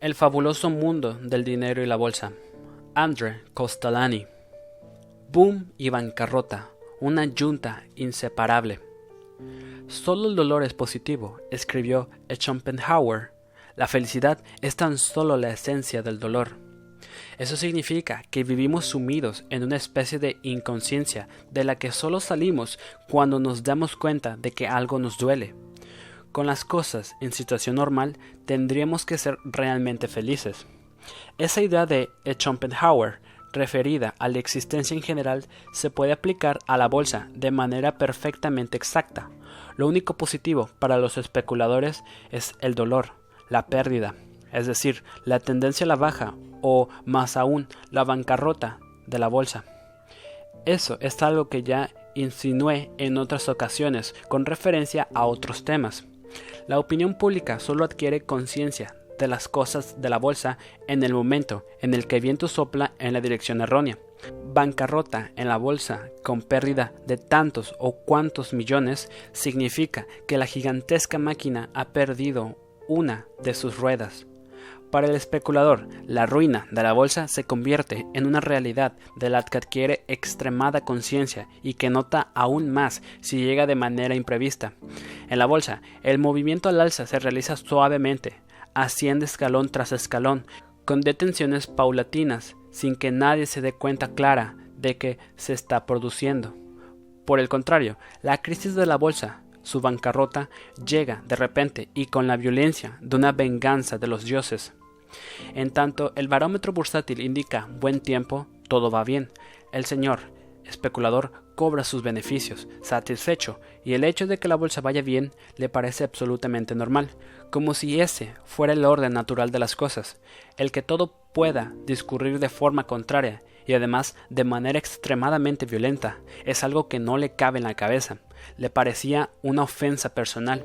El fabuloso mundo del dinero y la bolsa. Andre Costalani. Boom y bancarrota. Una yunta inseparable. Solo el dolor es positivo, escribió Schopenhauer. La felicidad es tan solo la esencia del dolor. Eso significa que vivimos sumidos en una especie de inconsciencia de la que solo salimos cuando nos damos cuenta de que algo nos duele. Con las cosas en situación normal tendríamos que ser realmente felices. Esa idea de Schopenhauer, referida a la existencia en general, se puede aplicar a la bolsa de manera perfectamente exacta. Lo único positivo para los especuladores es el dolor, la pérdida, es decir, la tendencia a la baja o, más aún, la bancarrota de la bolsa. Eso es algo que ya insinué en otras ocasiones con referencia a otros temas. La opinión pública solo adquiere conciencia de las cosas de la bolsa en el momento en el que el viento sopla en la dirección errónea. Bancarrota en la bolsa con pérdida de tantos o cuantos millones significa que la gigantesca máquina ha perdido una de sus ruedas. Para el especulador, la ruina de la bolsa se convierte en una realidad de la que adquiere extremada conciencia y que nota aún más si llega de manera imprevista. En la bolsa, el movimiento al alza se realiza suavemente, asciende escalón tras escalón, con detenciones paulatinas, sin que nadie se dé cuenta clara de que se está produciendo. Por el contrario, la crisis de la bolsa su bancarrota llega de repente y con la violencia de una venganza de los dioses. En tanto el barómetro bursátil indica buen tiempo, todo va bien. El señor especulador cobra sus beneficios, satisfecho, y el hecho de que la bolsa vaya bien le parece absolutamente normal, como si ese fuera el orden natural de las cosas, el que todo pueda discurrir de forma contraria y además de manera extremadamente violenta, es algo que no le cabe en la cabeza, le parecía una ofensa personal.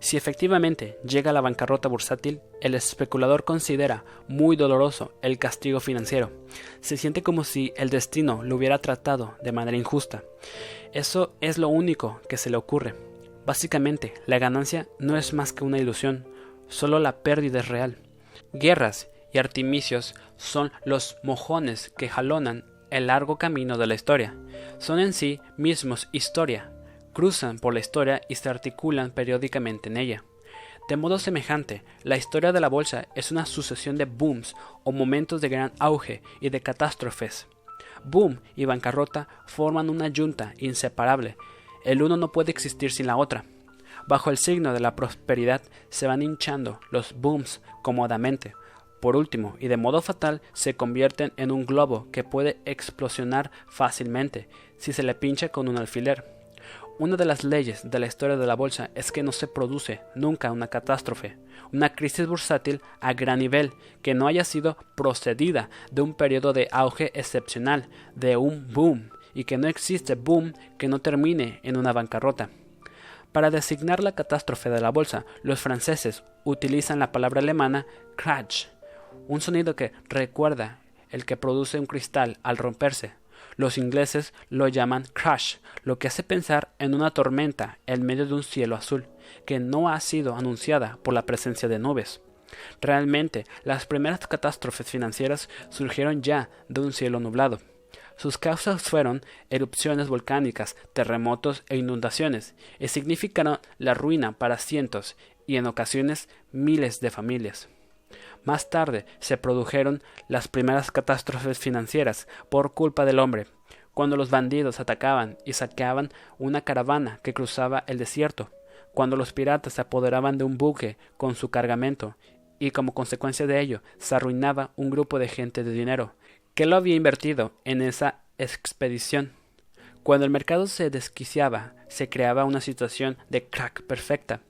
Si efectivamente llega la bancarrota bursátil, el especulador considera muy doloroso el castigo financiero. Se siente como si el destino lo hubiera tratado de manera injusta. Eso es lo único que se le ocurre. Básicamente, la ganancia no es más que una ilusión, solo la pérdida es real. Guerras y artimicios son los mojones que jalonan el largo camino de la historia. Son en sí mismos historia, cruzan por la historia y se articulan periódicamente en ella. De modo semejante, la historia de la bolsa es una sucesión de booms o momentos de gran auge y de catástrofes. Boom y bancarrota forman una yunta inseparable. El uno no puede existir sin la otra. Bajo el signo de la prosperidad se van hinchando los booms cómodamente. Por último, y de modo fatal, se convierten en un globo que puede explosionar fácilmente si se le pincha con un alfiler. Una de las leyes de la historia de la bolsa es que no se produce nunca una catástrofe, una crisis bursátil a gran nivel que no haya sido procedida de un periodo de auge excepcional, de un boom, y que no existe boom que no termine en una bancarrota. Para designar la catástrofe de la bolsa, los franceses utilizan la palabra alemana crash, un sonido que recuerda el que produce un cristal al romperse, los ingleses lo llaman crash, lo que hace pensar en una tormenta en medio de un cielo azul, que no ha sido anunciada por la presencia de nubes. Realmente, las primeras catástrofes financieras surgieron ya de un cielo nublado. Sus causas fueron erupciones volcánicas, terremotos e inundaciones, y significaron la ruina para cientos y en ocasiones miles de familias. Más tarde se produjeron las primeras catástrofes financieras por culpa del hombre, cuando los bandidos atacaban y saqueaban una caravana que cruzaba el desierto, cuando los piratas se apoderaban de un buque con su cargamento y como consecuencia de ello se arruinaba un grupo de gente de dinero que lo había invertido en esa expedición. Cuando el mercado se desquiciaba, se creaba una situación de crack perfecta.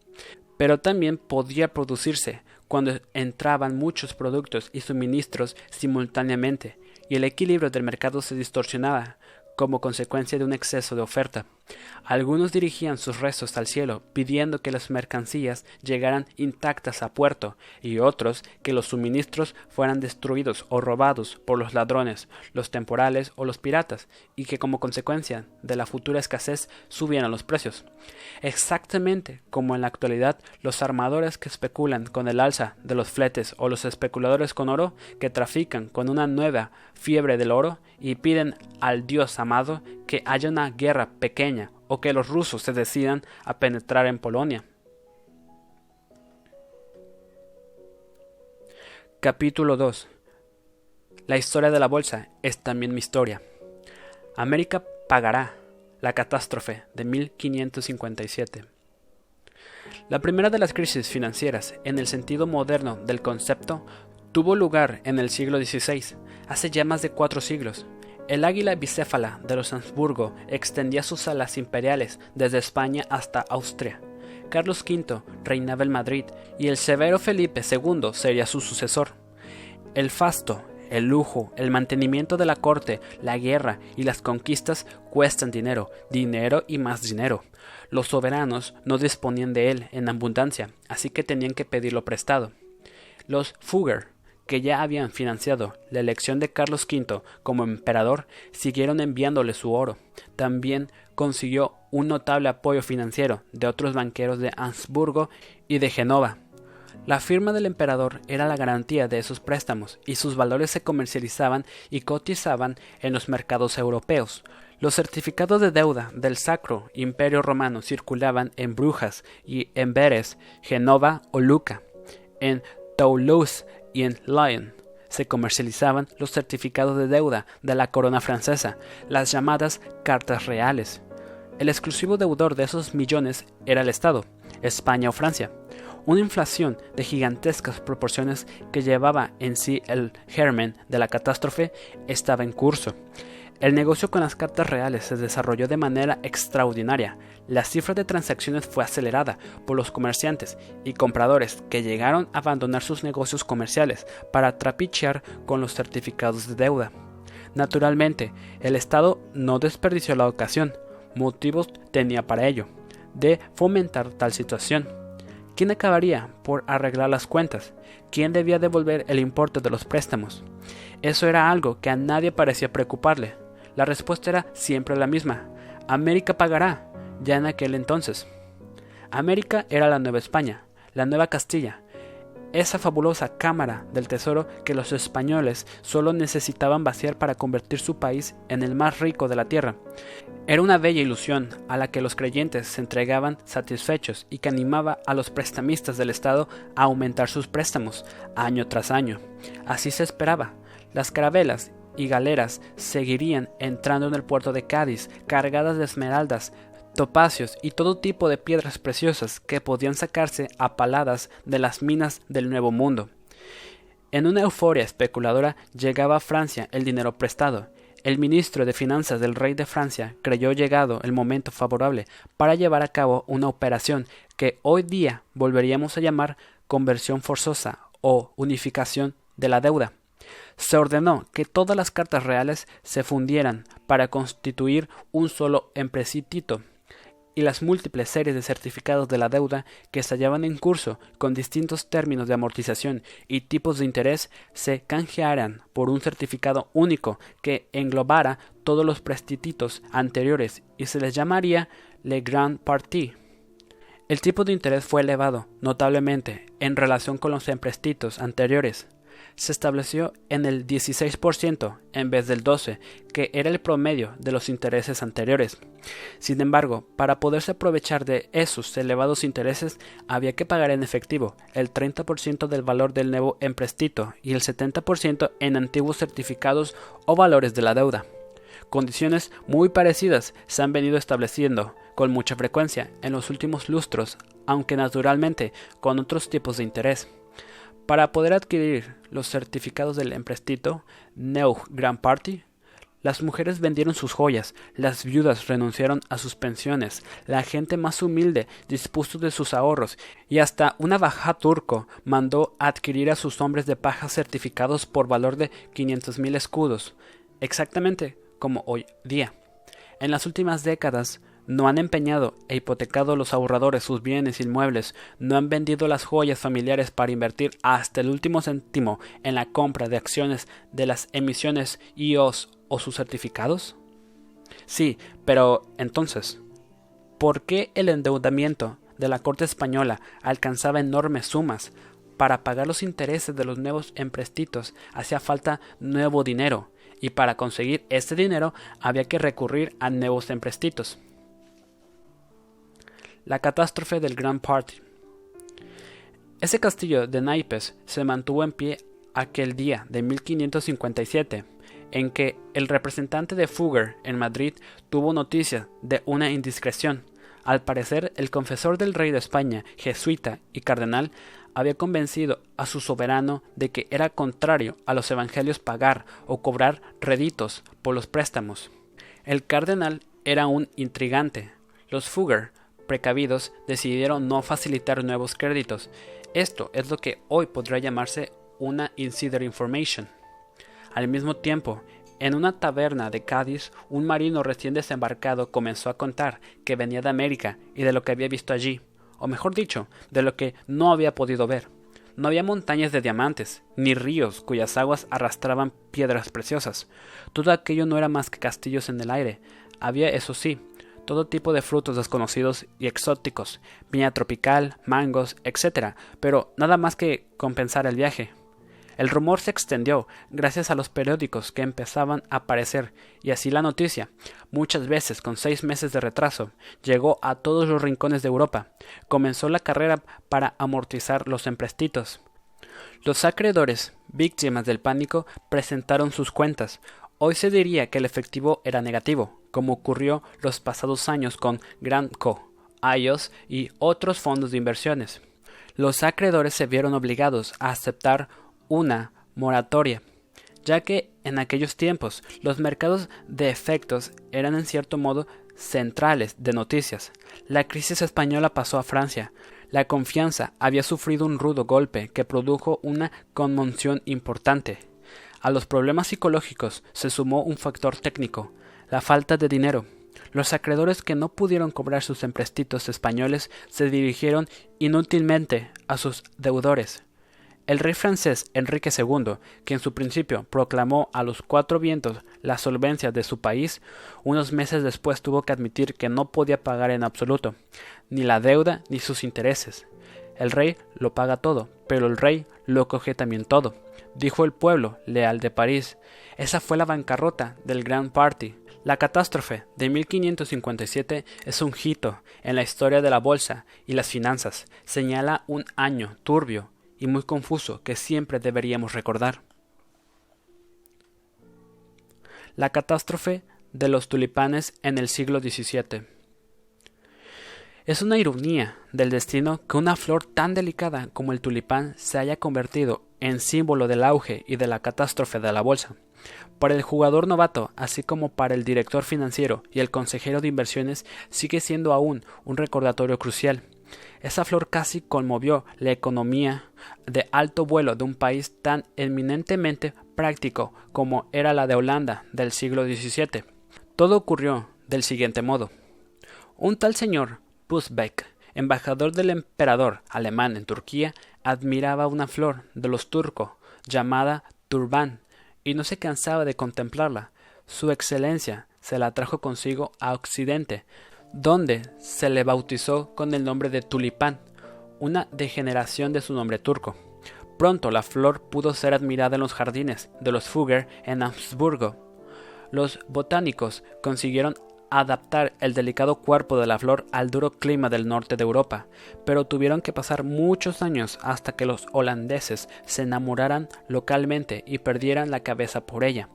Pero también podía producirse cuando entraban muchos productos y suministros simultáneamente, y el equilibrio del mercado se distorsionaba como consecuencia de un exceso de oferta. Algunos dirigían sus rezos al cielo, pidiendo que las mercancías llegaran intactas a puerto, y otros que los suministros fueran destruidos o robados por los ladrones, los temporales o los piratas, y que como consecuencia de la futura escasez subieran los precios. Exactamente como en la actualidad los armadores que especulan con el alza de los fletes o los especuladores con oro que trafican con una nueva fiebre del oro y piden al Dios amado que haya una guerra pequeña o que los rusos se decidan a penetrar en Polonia. Capítulo 2 La historia de la bolsa es también mi historia. América pagará la catástrofe de 1557. La primera de las crisis financieras, en el sentido moderno del concepto, tuvo lugar en el siglo XVI, hace ya más de cuatro siglos, el águila bicéfala de los Habsburgo extendía sus alas imperiales desde España hasta Austria. Carlos V reinaba en Madrid y el severo Felipe II sería su sucesor. El fasto, el lujo, el mantenimiento de la corte, la guerra y las conquistas cuestan dinero, dinero y más dinero. Los soberanos no disponían de él en abundancia, así que tenían que pedirlo prestado. Los Fugger, que ya habían financiado la elección de Carlos V como emperador, siguieron enviándole su oro. También consiguió un notable apoyo financiero de otros banqueros de Habsburgo y de Genova. La firma del emperador era la garantía de esos préstamos y sus valores se comercializaban y cotizaban en los mercados europeos. Los certificados de deuda del Sacro Imperio Romano circulaban en Brujas y en Veres, Genova o Luca. En Toulouse y en Lyon se comercializaban los certificados de deuda de la corona francesa, las llamadas cartas reales. El exclusivo deudor de esos millones era el Estado, España o Francia. Una inflación de gigantescas proporciones que llevaba en sí el germen de la catástrofe estaba en curso. El negocio con las cartas reales se desarrolló de manera extraordinaria. La cifra de transacciones fue acelerada por los comerciantes y compradores que llegaron a abandonar sus negocios comerciales para trapichear con los certificados de deuda. Naturalmente, el Estado no desperdició la ocasión, motivos tenía para ello, de fomentar tal situación. ¿Quién acabaría por arreglar las cuentas? ¿Quién debía devolver el importe de los préstamos? Eso era algo que a nadie parecía preocuparle. La respuesta era siempre la misma. América pagará, ya en aquel entonces. América era la Nueva España, la Nueva Castilla, esa fabulosa cámara del tesoro que los españoles solo necesitaban vaciar para convertir su país en el más rico de la tierra. Era una bella ilusión a la que los creyentes se entregaban satisfechos y que animaba a los prestamistas del Estado a aumentar sus préstamos año tras año. Así se esperaba. Las carabelas y galeras seguirían entrando en el puerto de Cádiz, cargadas de esmeraldas, topacios y todo tipo de piedras preciosas que podían sacarse a paladas de las minas del Nuevo Mundo. En una euforia especuladora llegaba a Francia el dinero prestado. El ministro de Finanzas del rey de Francia creyó llegado el momento favorable para llevar a cabo una operación que hoy día volveríamos a llamar conversión forzosa o unificación de la deuda se ordenó que todas las cartas reales se fundieran para constituir un solo empresitito y las múltiples series de certificados de la deuda que se hallaban en curso con distintos términos de amortización y tipos de interés se canjearan por un certificado único que englobara todos los prestititos anteriores y se les llamaría Le Grand Parti. El tipo de interés fue elevado notablemente en relación con los emprestitos anteriores se estableció en el 16% en vez del 12%, que era el promedio de los intereses anteriores. Sin embargo, para poderse aprovechar de esos elevados intereses, había que pagar en efectivo el 30% del valor del nuevo emprestito y el 70% en antiguos certificados o valores de la deuda. Condiciones muy parecidas se han venido estableciendo con mucha frecuencia en los últimos lustros, aunque naturalmente con otros tipos de interés. Para poder adquirir los certificados del emprestito Neu Grand Party, las mujeres vendieron sus joyas, las viudas renunciaron a sus pensiones, la gente más humilde dispuso de sus ahorros y hasta una baja turco mandó adquirir a sus hombres de paja certificados por valor de quinientos mil escudos, exactamente como hoy día. En las últimas décadas no han empeñado e hipotecado los ahorradores sus bienes inmuebles, no han vendido las joyas familiares para invertir hasta el último céntimo en la compra de acciones de las emisiones IOS o sus certificados? Sí, pero entonces, ¿por qué el endeudamiento de la Corte española alcanzaba enormes sumas? Para pagar los intereses de los nuevos emprestitos hacía falta nuevo dinero, y para conseguir este dinero había que recurrir a nuevos emprestitos. La catástrofe del Grand Party. Ese castillo de naipes se mantuvo en pie aquel día de 1557, en que el representante de Fugger en Madrid tuvo noticia de una indiscreción. Al parecer, el confesor del rey de España, jesuita y cardenal, había convencido a su soberano de que era contrario a los evangelios pagar o cobrar reditos por los préstamos. El cardenal era un intrigante. Los Fugger precavidos decidieron no facilitar nuevos créditos. Esto es lo que hoy podrá llamarse una insider information. Al mismo tiempo, en una taberna de Cádiz, un marino recién desembarcado comenzó a contar que venía de América y de lo que había visto allí, o mejor dicho, de lo que no había podido ver. No había montañas de diamantes, ni ríos cuyas aguas arrastraban piedras preciosas. Todo aquello no era más que castillos en el aire. Había, eso sí, todo tipo de frutos desconocidos y exóticos, viña tropical, mangos, etc., pero nada más que compensar el viaje. El rumor se extendió gracias a los periódicos que empezaban a aparecer, y así la noticia, muchas veces con seis meses de retraso, llegó a todos los rincones de Europa. Comenzó la carrera para amortizar los emprestitos. Los acreedores, víctimas del pánico, presentaron sus cuentas. Hoy se diría que el efectivo era negativo, como ocurrió los pasados años con Grand Co., IOS y otros fondos de inversiones. Los acreedores se vieron obligados a aceptar una moratoria, ya que en aquellos tiempos los mercados de efectos eran en cierto modo centrales de noticias. La crisis española pasó a Francia. La confianza había sufrido un rudo golpe que produjo una conmoción importante. A los problemas psicológicos se sumó un factor técnico, la falta de dinero. Los acreedores que no pudieron cobrar sus emprestitos españoles se dirigieron inútilmente a sus deudores. El rey francés Enrique II, que en su principio proclamó a los cuatro vientos la solvencia de su país, unos meses después tuvo que admitir que no podía pagar en absoluto, ni la deuda ni sus intereses. El rey lo paga todo, pero el rey lo coge también todo, dijo el pueblo leal de París. Esa fue la bancarrota del Grand Party, la catástrofe de 1557 es un hito en la historia de la bolsa y las finanzas. Señala un año turbio y muy confuso que siempre deberíamos recordar. La catástrofe de los tulipanes en el siglo XVII. Es una ironía del destino que una flor tan delicada como el tulipán se haya convertido en símbolo del auge y de la catástrofe de la bolsa. Para el jugador novato, así como para el director financiero y el consejero de inversiones, sigue siendo aún un recordatorio crucial. Esa flor casi conmovió la economía de alto vuelo de un país tan eminentemente práctico como era la de Holanda del siglo XVII. Todo ocurrió del siguiente modo. Un tal señor Busbeck, embajador del emperador alemán en Turquía, admiraba una flor de los turcos llamada turbán y no se cansaba de contemplarla. Su excelencia se la trajo consigo a Occidente, donde se le bautizó con el nombre de tulipán, una degeneración de su nombre turco. Pronto la flor pudo ser admirada en los jardines de los Fugger en Habsburgo. Los botánicos consiguieron adaptar el delicado cuerpo de la flor al duro clima del norte de Europa, pero tuvieron que pasar muchos años hasta que los holandeses se enamoraran localmente y perdieran la cabeza por ella.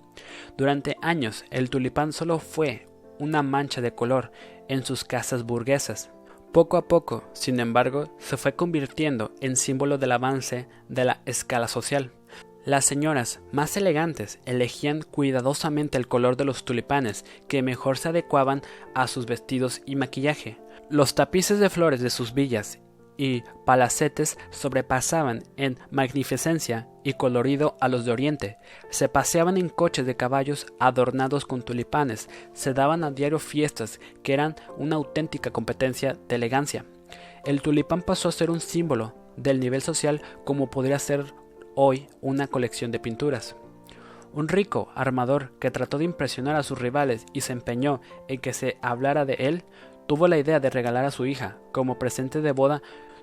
Durante años el tulipán solo fue una mancha de color en sus casas burguesas. Poco a poco, sin embargo, se fue convirtiendo en símbolo del avance de la escala social. Las señoras más elegantes elegían cuidadosamente el color de los tulipanes que mejor se adecuaban a sus vestidos y maquillaje. Los tapices de flores de sus villas y palacetes sobrepasaban en magnificencia y colorido a los de Oriente, se paseaban en coches de caballos adornados con tulipanes, se daban a diario fiestas que eran una auténtica competencia de elegancia. El tulipán pasó a ser un símbolo del nivel social como podría ser hoy una colección de pinturas. Un rico armador que trató de impresionar a sus rivales y se empeñó en que se hablara de él, tuvo la idea de regalar a su hija, como presente de boda,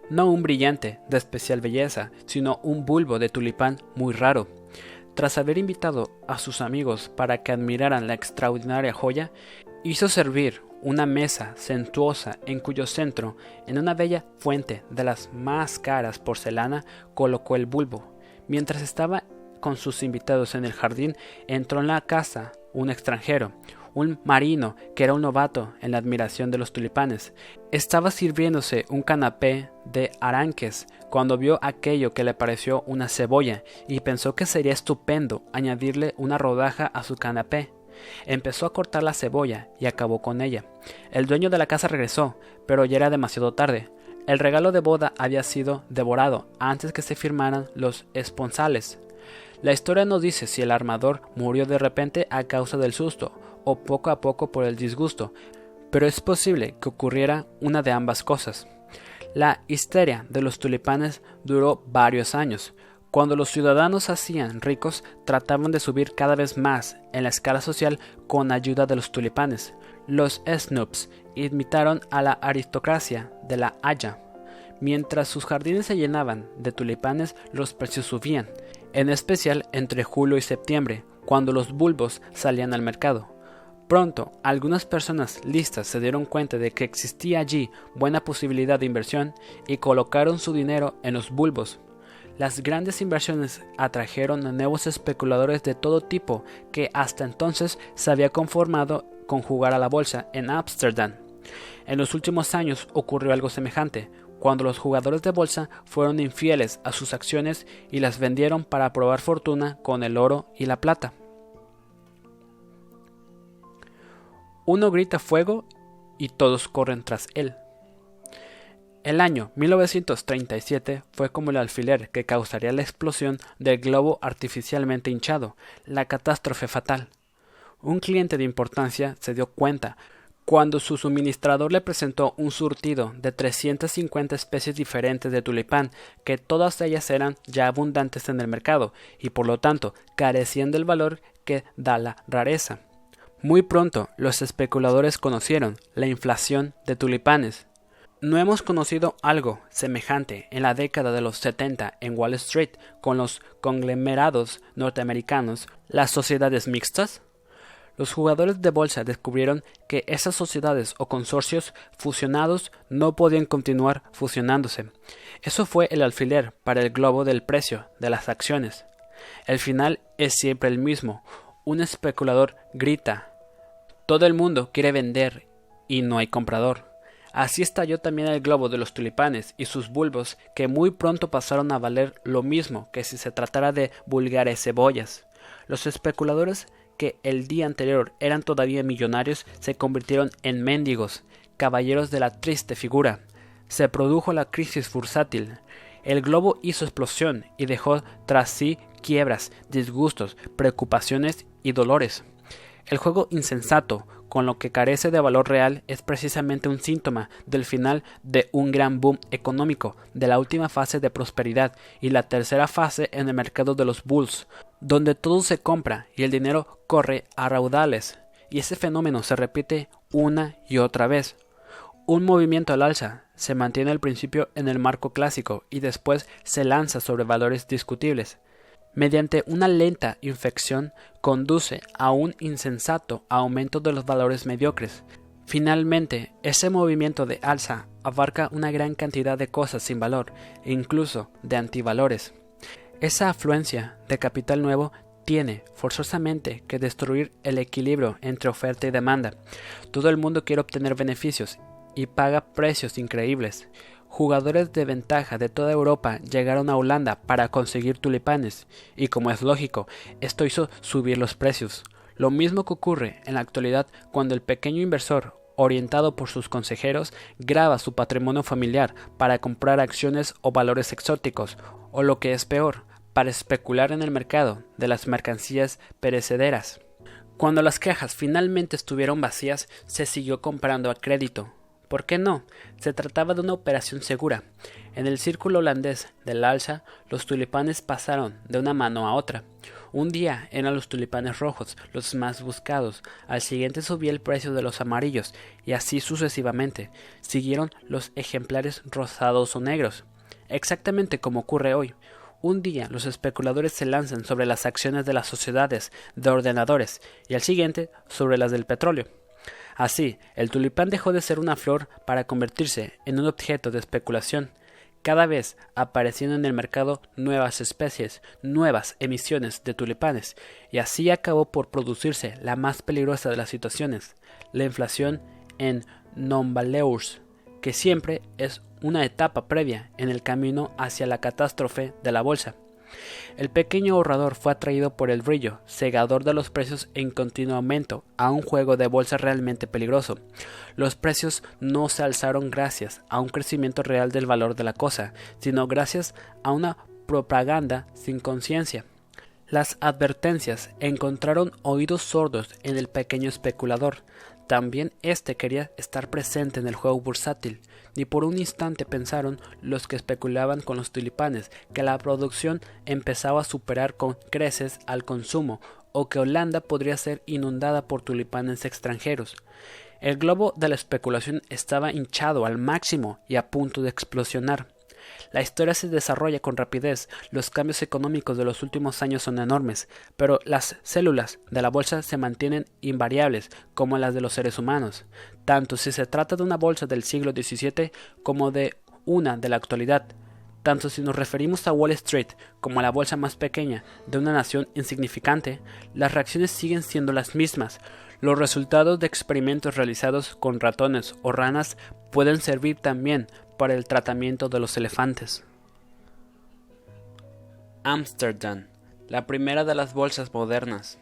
no un brillante de especial belleza, sino un bulbo de tulipán muy raro. Tras haber invitado a sus amigos para que admiraran la extraordinaria joya, hizo servir una mesa sentuosa en cuyo centro, en una bella fuente de las más caras porcelana, colocó el bulbo. Mientras estaba con sus invitados en el jardín, entró en la casa un extranjero, un marino que era un novato en la admiración de los tulipanes. Estaba sirviéndose un canapé de aranques cuando vio aquello que le pareció una cebolla y pensó que sería estupendo añadirle una rodaja a su canapé. Empezó a cortar la cebolla y acabó con ella. El dueño de la casa regresó, pero ya era demasiado tarde. El regalo de boda había sido devorado antes que se firmaran los esponsales. La historia no dice si el armador murió de repente a causa del susto o poco a poco por el disgusto, pero es posible que ocurriera una de ambas cosas. La histeria de los tulipanes duró varios años. Cuando los ciudadanos hacían ricos, trataban de subir cada vez más en la escala social con ayuda de los tulipanes. Los snoops imitaron a la aristocracia de la Haya. Mientras sus jardines se llenaban de tulipanes, los precios subían, en especial entre julio y septiembre, cuando los bulbos salían al mercado. Pronto, algunas personas listas se dieron cuenta de que existía allí buena posibilidad de inversión y colocaron su dinero en los bulbos. Las grandes inversiones atrajeron a nuevos especuladores de todo tipo que hasta entonces se había conformado con jugar a la bolsa en Ámsterdam. En los últimos años ocurrió algo semejante, cuando los jugadores de bolsa fueron infieles a sus acciones y las vendieron para probar fortuna con el oro y la plata. Uno grita fuego y todos corren tras él. El año 1937 fue como el alfiler que causaría la explosión del globo artificialmente hinchado, la catástrofe fatal. Un cliente de importancia se dio cuenta cuando su suministrador le presentó un surtido de 350 especies diferentes de tulipán, que todas ellas eran ya abundantes en el mercado y por lo tanto carecían del valor que da la rareza. Muy pronto los especuladores conocieron la inflación de tulipanes. No hemos conocido algo semejante en la década de los 70 en Wall Street con los conglomerados norteamericanos, las sociedades mixtas. Los jugadores de bolsa descubrieron que esas sociedades o consorcios fusionados no podían continuar fusionándose. Eso fue el alfiler para el globo del precio de las acciones. El final es siempre el mismo. Un especulador grita todo el mundo quiere vender y no hay comprador. Así estalló también el globo de los tulipanes y sus bulbos, que muy pronto pasaron a valer lo mismo que si se tratara de vulgares cebollas. Los especuladores que el día anterior eran todavía millonarios se convirtieron en mendigos, caballeros de la triste figura. Se produjo la crisis bursátil. El globo hizo explosión y dejó tras sí quiebras, disgustos, preocupaciones y dolores. El juego insensato, con lo que carece de valor real, es precisamente un síntoma del final de un gran boom económico, de la última fase de prosperidad y la tercera fase en el mercado de los bulls, donde todo se compra y el dinero corre a raudales, y ese fenómeno se repite una y otra vez. Un movimiento al alza se mantiene al principio en el marco clásico y después se lanza sobre valores discutibles mediante una lenta infección conduce a un insensato aumento de los valores mediocres. Finalmente, ese movimiento de alza abarca una gran cantidad de cosas sin valor, e incluso de antivalores. Esa afluencia de capital nuevo tiene forzosamente que destruir el equilibrio entre oferta y demanda. Todo el mundo quiere obtener beneficios y paga precios increíbles. Jugadores de ventaja de toda Europa llegaron a Holanda para conseguir tulipanes, y como es lógico, esto hizo subir los precios. Lo mismo que ocurre en la actualidad cuando el pequeño inversor orientado por sus consejeros, graba su patrimonio familiar para comprar acciones o valores exóticos, o lo que es peor, para especular en el mercado de las mercancías perecederas. Cuando las cajas finalmente estuvieron vacías, se siguió comprando a crédito. ¿Por qué no? Se trataba de una operación segura. En el círculo holandés del alza, los tulipanes pasaron de una mano a otra. Un día eran los tulipanes rojos los más buscados, al siguiente subía el precio de los amarillos, y así sucesivamente. Siguieron los ejemplares rosados o negros. Exactamente como ocurre hoy. Un día los especuladores se lanzan sobre las acciones de las sociedades de ordenadores y al siguiente sobre las del petróleo. Así, el tulipán dejó de ser una flor para convertirse en un objeto de especulación, cada vez apareciendo en el mercado nuevas especies, nuevas emisiones de tulipanes, y así acabó por producirse la más peligrosa de las situaciones, la inflación en non-valeurs, que siempre es una etapa previa en el camino hacia la catástrofe de la bolsa. El pequeño ahorrador fue atraído por el brillo, cegador de los precios en continuo aumento, a un juego de bolsa realmente peligroso. Los precios no se alzaron gracias a un crecimiento real del valor de la cosa, sino gracias a una propaganda sin conciencia. Las advertencias encontraron oídos sordos en el pequeño especulador, también éste quería estar presente en el juego bursátil. Ni por un instante pensaron los que especulaban con los tulipanes que la producción empezaba a superar con creces al consumo o que Holanda podría ser inundada por tulipanes extranjeros. El globo de la especulación estaba hinchado al máximo y a punto de explosionar. La historia se desarrolla con rapidez, los cambios económicos de los últimos años son enormes, pero las células de la bolsa se mantienen invariables como las de los seres humanos, tanto si se trata de una bolsa del siglo XVII como de una de la actualidad. Tanto si nos referimos a Wall Street como a la bolsa más pequeña de una nación insignificante, las reacciones siguen siendo las mismas. Los resultados de experimentos realizados con ratones o ranas pueden servir también para el tratamiento de los elefantes. Ámsterdam, la primera de las bolsas modernas.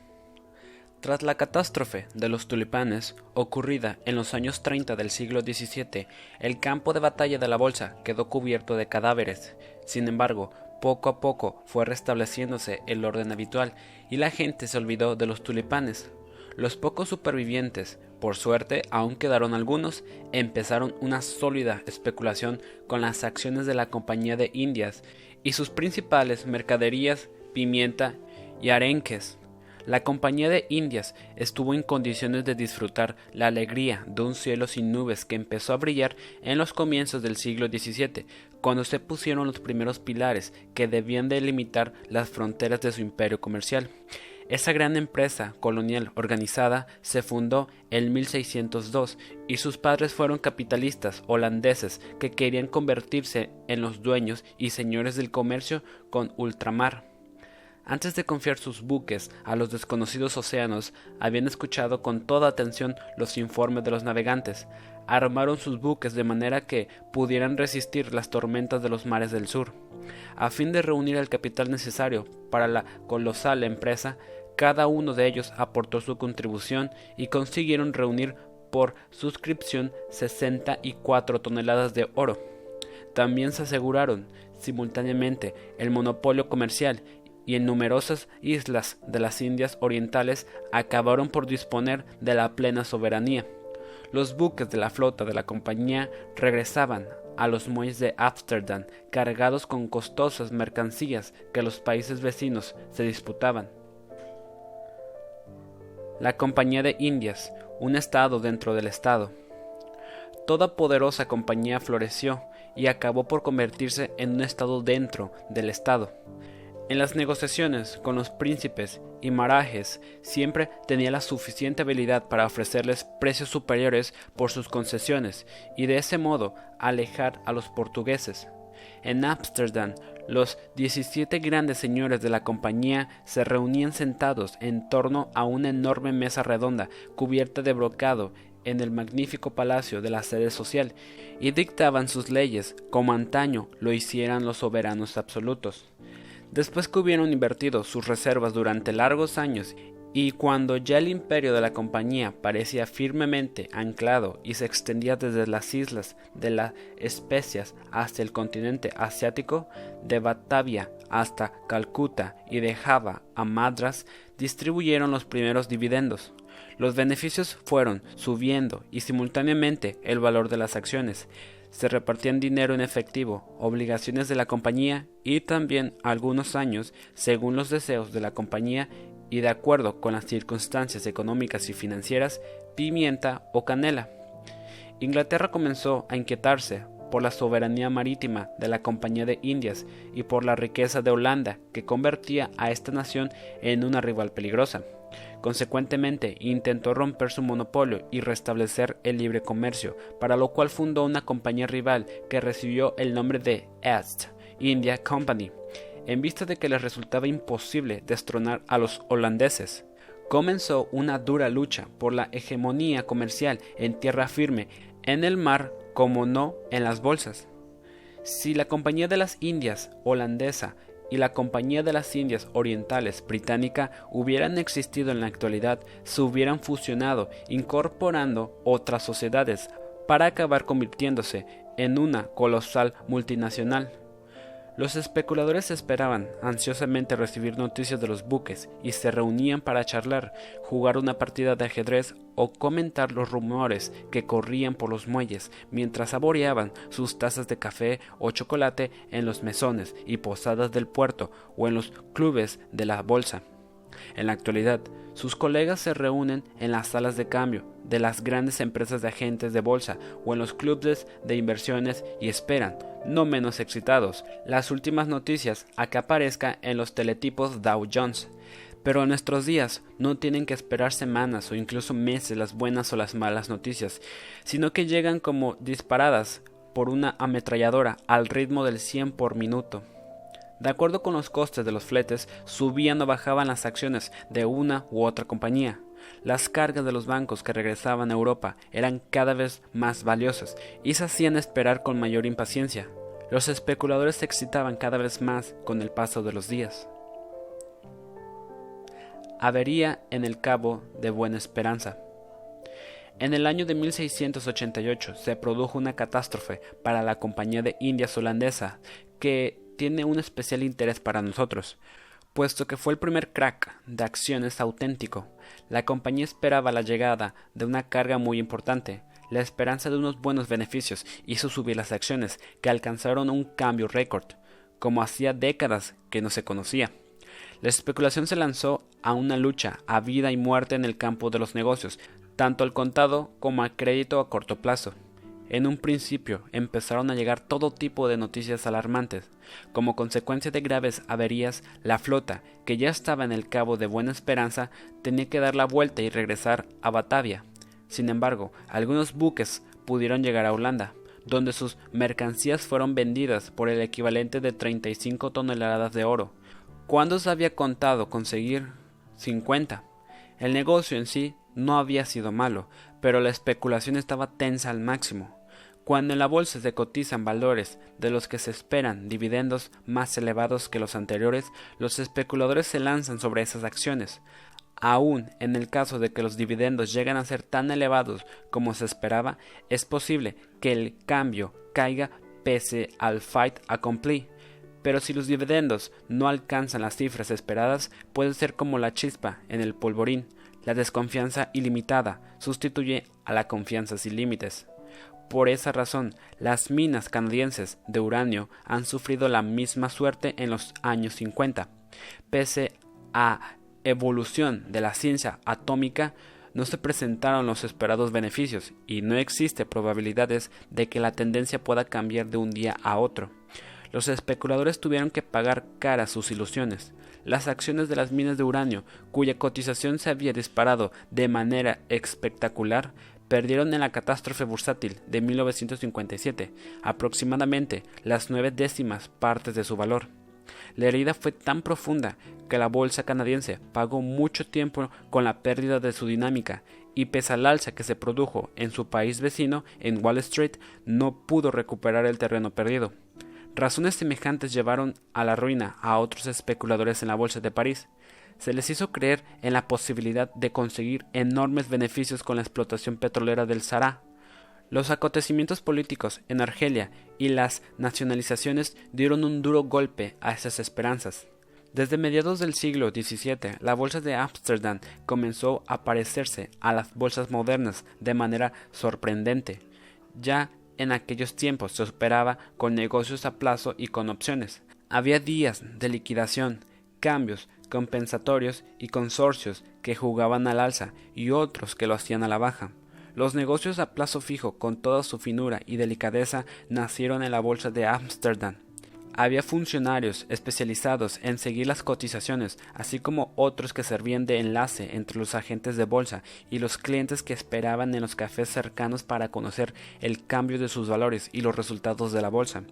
Tras la catástrofe de los tulipanes, ocurrida en los años 30 del siglo XVII, el campo de batalla de la bolsa quedó cubierto de cadáveres. Sin embargo, poco a poco fue restableciéndose el orden habitual y la gente se olvidó de los tulipanes. Los pocos supervivientes por suerte, aún quedaron algunos, empezaron una sólida especulación con las acciones de la Compañía de Indias y sus principales mercaderías, pimienta y arenques. La Compañía de Indias estuvo en condiciones de disfrutar la alegría de un cielo sin nubes que empezó a brillar en los comienzos del siglo XVII, cuando se pusieron los primeros pilares que debían delimitar las fronteras de su imperio comercial. Esa gran empresa colonial organizada se fundó en 1602 y sus padres fueron capitalistas holandeses que querían convertirse en los dueños y señores del comercio con ultramar. Antes de confiar sus buques a los desconocidos océanos, habían escuchado con toda atención los informes de los navegantes, armaron sus buques de manera que pudieran resistir las tormentas de los mares del sur. A fin de reunir el capital necesario para la colosal empresa, cada uno de ellos aportó su contribución y consiguieron reunir por suscripción 64 toneladas de oro. También se aseguraron simultáneamente el monopolio comercial y en numerosas islas de las Indias Orientales acabaron por disponer de la plena soberanía. Los buques de la flota de la compañía regresaban a los muelles de Ámsterdam cargados con costosas mercancías que los países vecinos se disputaban la Compañía de Indias, un estado dentro del estado. Toda poderosa compañía floreció y acabó por convertirse en un estado dentro del estado. En las negociaciones con los príncipes y marajes siempre tenía la suficiente habilidad para ofrecerles precios superiores por sus concesiones y de ese modo alejar a los portugueses. En Ámsterdam, los 17 grandes señores de la compañía se reunían sentados en torno a una enorme mesa redonda cubierta de brocado en el magnífico palacio de la sede social y dictaban sus leyes como antaño lo hicieran los soberanos absolutos. Después que hubieron invertido sus reservas durante largos años y cuando ya el imperio de la compañía parecía firmemente anclado y se extendía desde las islas de las especias hasta el continente asiático, de Batavia hasta Calcuta y de Java a Madras, distribuyeron los primeros dividendos. Los beneficios fueron subiendo y simultáneamente el valor de las acciones. Se repartían dinero en efectivo, obligaciones de la compañía y también algunos años, según los deseos de la compañía y de acuerdo con las circunstancias económicas y financieras, pimienta o canela. Inglaterra comenzó a inquietarse por la soberanía marítima de la Compañía de Indias y por la riqueza de Holanda, que convertía a esta nación en una rival peligrosa. Consecuentemente, intentó romper su monopolio y restablecer el libre comercio, para lo cual fundó una compañía rival que recibió el nombre de East India Company, en vista de que les resultaba imposible destronar a los holandeses. Comenzó una dura lucha por la hegemonía comercial en tierra firme, en el mar como no en las bolsas. Si la Compañía de las Indias holandesa y la Compañía de las Indias Orientales británica hubieran existido en la actualidad, se hubieran fusionado, incorporando otras sociedades para acabar convirtiéndose en una colosal multinacional. Los especuladores esperaban ansiosamente recibir noticias de los buques y se reunían para charlar, jugar una partida de ajedrez o comentar los rumores que corrían por los muelles mientras saboreaban sus tazas de café o chocolate en los mesones y posadas del puerto o en los clubes de la bolsa. En la actualidad, sus colegas se reúnen en las salas de cambio de las grandes empresas de agentes de bolsa o en los clubes de inversiones y esperan, no menos excitados, las últimas noticias a que aparezca en los teletipos Dow Jones. Pero en nuestros días no tienen que esperar semanas o incluso meses las buenas o las malas noticias, sino que llegan como disparadas por una ametralladora al ritmo del 100 por minuto. De acuerdo con los costes de los fletes, subían o bajaban las acciones de una u otra compañía. Las cargas de los bancos que regresaban a Europa eran cada vez más valiosas y se hacían esperar con mayor impaciencia. Los especuladores se excitaban cada vez más con el paso de los días. Avería en el Cabo de Buena Esperanza. En el año de 1688 se produjo una catástrofe para la Compañía de Indias holandesa que tiene un especial interés para nosotros, puesto que fue el primer crack de acciones auténtico. La compañía esperaba la llegada de una carga muy importante. La esperanza de unos buenos beneficios hizo subir las acciones, que alcanzaron un cambio récord, como hacía décadas que no se conocía. La especulación se lanzó a una lucha a vida y muerte en el campo de los negocios, tanto al contado como al crédito a corto plazo. En un principio empezaron a llegar todo tipo de noticias alarmantes. Como consecuencia de graves averías, la flota, que ya estaba en el Cabo de Buena Esperanza, tenía que dar la vuelta y regresar a Batavia. Sin embargo, algunos buques pudieron llegar a Holanda, donde sus mercancías fueron vendidas por el equivalente de 35 toneladas de oro, cuando se había contado conseguir 50. El negocio en sí no había sido malo, pero la especulación estaba tensa al máximo. Cuando en la bolsa se cotizan valores de los que se esperan dividendos más elevados que los anteriores, los especuladores se lanzan sobre esas acciones. Aún en el caso de que los dividendos lleguen a ser tan elevados como se esperaba, es posible que el cambio caiga pese al fight accompli. Pero si los dividendos no alcanzan las cifras esperadas, puede ser como la chispa en el polvorín. La desconfianza ilimitada sustituye a la confianza sin límites. Por esa razón, las minas canadienses de uranio han sufrido la misma suerte en los años 50. Pese a evolución de la ciencia atómica, no se presentaron los esperados beneficios y no existe probabilidades de que la tendencia pueda cambiar de un día a otro. Los especuladores tuvieron que pagar cara sus ilusiones. Las acciones de las minas de uranio, cuya cotización se había disparado de manera espectacular, perdieron en la catástrofe bursátil de 1957 aproximadamente las nueve décimas partes de su valor. La herida fue tan profunda que la bolsa canadiense pagó mucho tiempo con la pérdida de su dinámica y pese al alza que se produjo en su país vecino, en Wall Street, no pudo recuperar el terreno perdido. Razones semejantes llevaron a la ruina a otros especuladores en la bolsa de París. Se les hizo creer en la posibilidad de conseguir enormes beneficios con la explotación petrolera del Sahara. Los acontecimientos políticos en Argelia y las nacionalizaciones dieron un duro golpe a esas esperanzas. Desde mediados del siglo XVII, la bolsa de Ámsterdam comenzó a parecerse a las bolsas modernas de manera sorprendente. Ya en aquellos tiempos se operaba con negocios a plazo y con opciones. Había días de liquidación, cambios compensatorios y consorcios que jugaban al alza y otros que lo hacían a la baja. Los negocios a plazo fijo, con toda su finura y delicadeza, nacieron en la bolsa de Ámsterdam. Había funcionarios especializados en seguir las cotizaciones, así como otros que servían de enlace entre los agentes de bolsa y los clientes que esperaban en los cafés cercanos para conocer el cambio de sus valores y los resultados de la bolsa.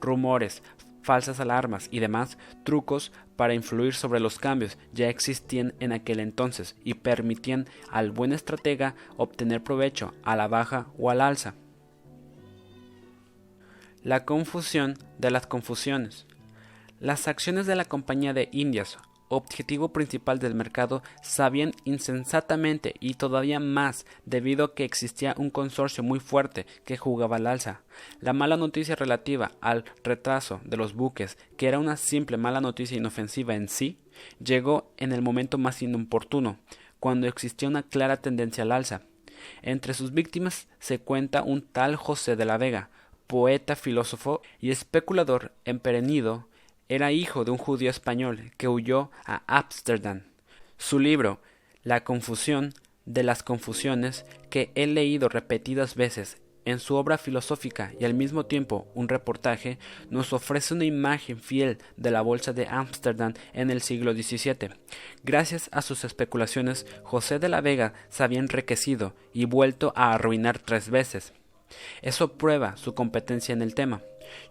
Rumores, falsas alarmas y demás trucos para influir sobre los cambios ya existían en aquel entonces y permitían al buen estratega obtener provecho a la baja o al alza. La confusión de las confusiones. Las acciones de la Compañía de Indias, objetivo principal del mercado, sabían insensatamente y todavía más debido a que existía un consorcio muy fuerte que jugaba al alza. La mala noticia relativa al retraso de los buques, que era una simple mala noticia inofensiva en sí, llegó en el momento más inoportuno, cuando existía una clara tendencia al alza. Entre sus víctimas se cuenta un tal José de la Vega, poeta, filósofo y especulador emperenido, era hijo de un judío español que huyó a Ámsterdam. Su libro, La confusión de las confusiones, que he leído repetidas veces en su obra filosófica y al mismo tiempo un reportaje, nos ofrece una imagen fiel de la bolsa de Ámsterdam en el siglo XVII. Gracias a sus especulaciones, José de la Vega se había enriquecido y vuelto a arruinar tres veces. Eso prueba su competencia en el tema.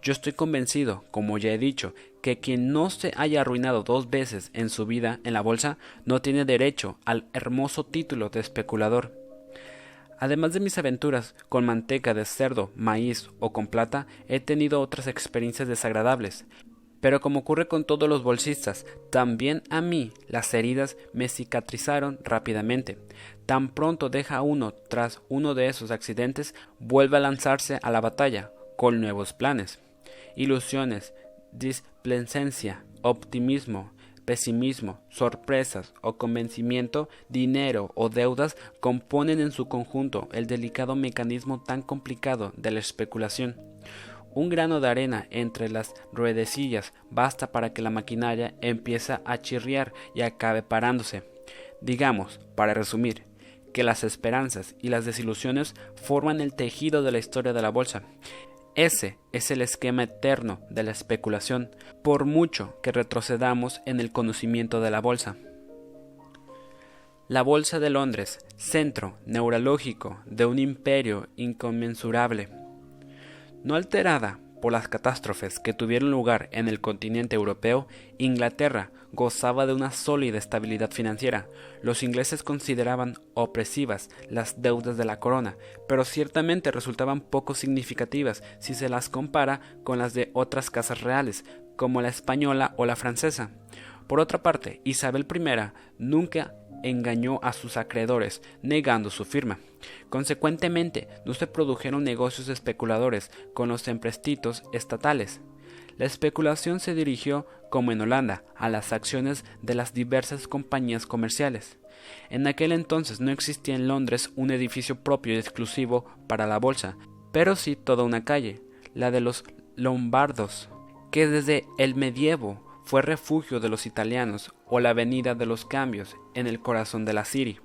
Yo estoy convencido, como ya he dicho, que quien no se haya arruinado dos veces en su vida en la bolsa no tiene derecho al hermoso título de especulador. Además de mis aventuras con manteca de cerdo, maíz o con plata, he tenido otras experiencias desagradables. Pero como ocurre con todos los bolsistas, también a mí las heridas me cicatrizaron rápidamente. Tan pronto deja uno tras uno de esos accidentes, vuelve a lanzarse a la batalla con nuevos planes. Ilusiones, displecencia, optimismo, pesimismo, sorpresas o convencimiento, dinero o deudas componen en su conjunto el delicado mecanismo tan complicado de la especulación. Un grano de arena entre las ruedecillas basta para que la maquinaria empiece a chirriar y acabe parándose. Digamos, para resumir, que las esperanzas y las desilusiones forman el tejido de la historia de la bolsa. Ese es el esquema eterno de la especulación, por mucho que retrocedamos en el conocimiento de la bolsa. La Bolsa de Londres, centro neurológico de un imperio inconmensurable, no alterada por las catástrofes que tuvieron lugar en el continente europeo, Inglaterra gozaba de una sólida estabilidad financiera. Los ingleses consideraban opresivas las deudas de la corona, pero ciertamente resultaban poco significativas si se las compara con las de otras casas reales, como la española o la francesa. Por otra parte, Isabel I nunca engañó a sus acreedores, negando su firma. Consecuentemente, no se produjeron negocios especuladores con los emprestitos estatales. La especulación se dirigió, como en Holanda, a las acciones de las diversas compañías comerciales. En aquel entonces no existía en Londres un edificio propio y exclusivo para la bolsa, pero sí toda una calle, la de los Lombardos, que desde el medievo fue refugio de los italianos o la avenida de los cambios en el corazón de la City.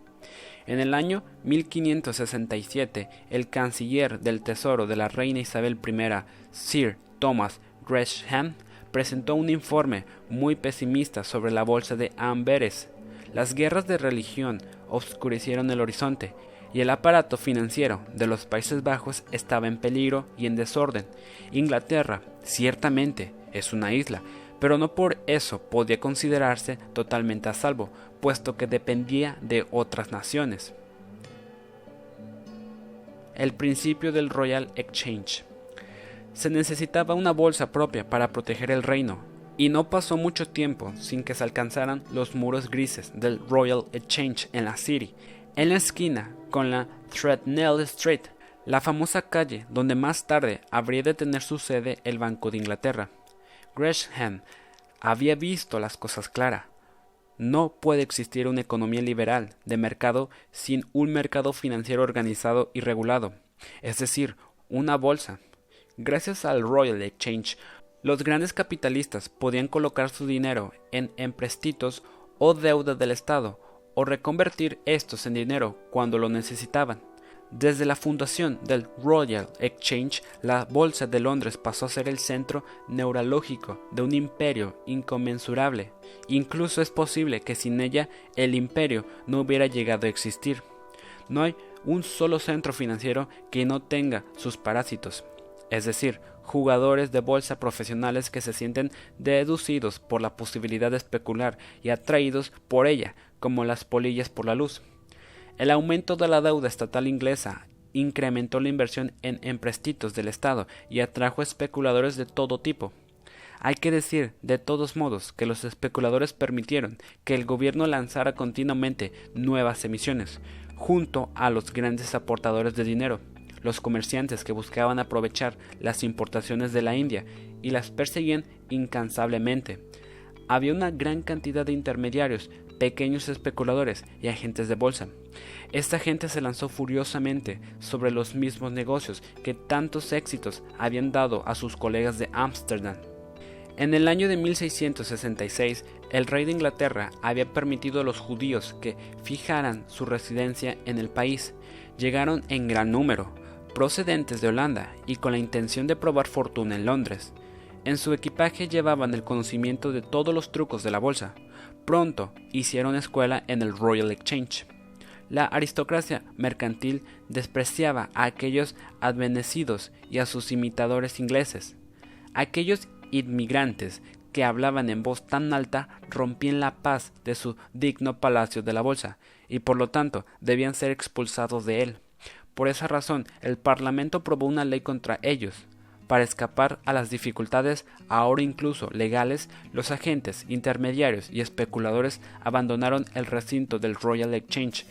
En el año 1567, el canciller del Tesoro de la reina Isabel I, Sir Thomas Gresham, presentó un informe muy pesimista sobre la bolsa de Amberes. Las guerras de religión obscurecieron el horizonte y el aparato financiero de los Países Bajos estaba en peligro y en desorden. Inglaterra, ciertamente, es una isla, pero no por eso podía considerarse totalmente a salvo, puesto que dependía de otras naciones. El principio del Royal Exchange. Se necesitaba una bolsa propia para proteger el reino. y no pasó mucho tiempo sin que se alcanzaran los muros grises del Royal Exchange en la City, en la esquina con la Threadneedle Street, la famosa calle donde más tarde habría de tener su sede el Banco de Inglaterra. Había visto las cosas claras. No puede existir una economía liberal de mercado sin un mercado financiero organizado y regulado, es decir, una bolsa. Gracias al Royal Exchange, los grandes capitalistas podían colocar su dinero en emprestitos o deuda del Estado o reconvertir estos en dinero cuando lo necesitaban. Desde la fundación del Royal Exchange, la Bolsa de Londres pasó a ser el centro neurológico de un imperio inconmensurable. Incluso es posible que sin ella el imperio no hubiera llegado a existir. No hay un solo centro financiero que no tenga sus parásitos, es decir, jugadores de bolsa profesionales que se sienten deducidos por la posibilidad de especular y atraídos por ella, como las polillas por la luz. El aumento de la deuda estatal inglesa incrementó la inversión en emprestitos del Estado y atrajo especuladores de todo tipo. Hay que decir, de todos modos, que los especuladores permitieron que el gobierno lanzara continuamente nuevas emisiones, junto a los grandes aportadores de dinero, los comerciantes que buscaban aprovechar las importaciones de la India y las perseguían incansablemente. Había una gran cantidad de intermediarios pequeños especuladores y agentes de bolsa. Esta gente se lanzó furiosamente sobre los mismos negocios que tantos éxitos habían dado a sus colegas de Ámsterdam. En el año de 1666, el rey de Inglaterra había permitido a los judíos que fijaran su residencia en el país. Llegaron en gran número, procedentes de Holanda y con la intención de probar fortuna en Londres. En su equipaje llevaban el conocimiento de todos los trucos de la bolsa, Pronto hicieron escuela en el Royal Exchange. La aristocracia mercantil despreciaba a aquellos advenecidos y a sus imitadores ingleses. Aquellos inmigrantes que hablaban en voz tan alta rompían la paz de su digno palacio de la bolsa, y por lo tanto debían ser expulsados de él. Por esa razón el Parlamento aprobó una ley contra ellos, para escapar a las dificultades ahora incluso legales, los agentes, intermediarios y especuladores abandonaron el recinto del Royal Exchange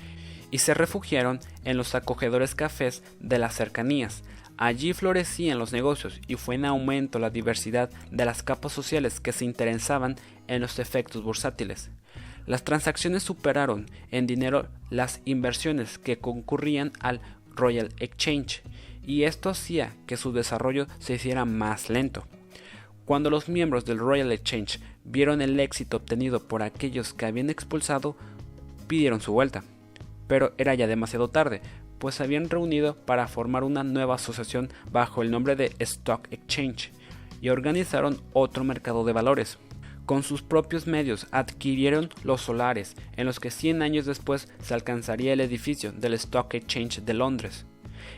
y se refugiaron en los acogedores cafés de las cercanías. Allí florecían los negocios y fue en aumento la diversidad de las capas sociales que se interesaban en los efectos bursátiles. Las transacciones superaron en dinero las inversiones que concurrían al Royal Exchange y esto hacía que su desarrollo se hiciera más lento. Cuando los miembros del Royal Exchange vieron el éxito obtenido por aquellos que habían expulsado, pidieron su vuelta. Pero era ya demasiado tarde, pues se habían reunido para formar una nueva asociación bajo el nombre de Stock Exchange y organizaron otro mercado de valores. Con sus propios medios adquirieron los solares en los que 100 años después se alcanzaría el edificio del Stock Exchange de Londres.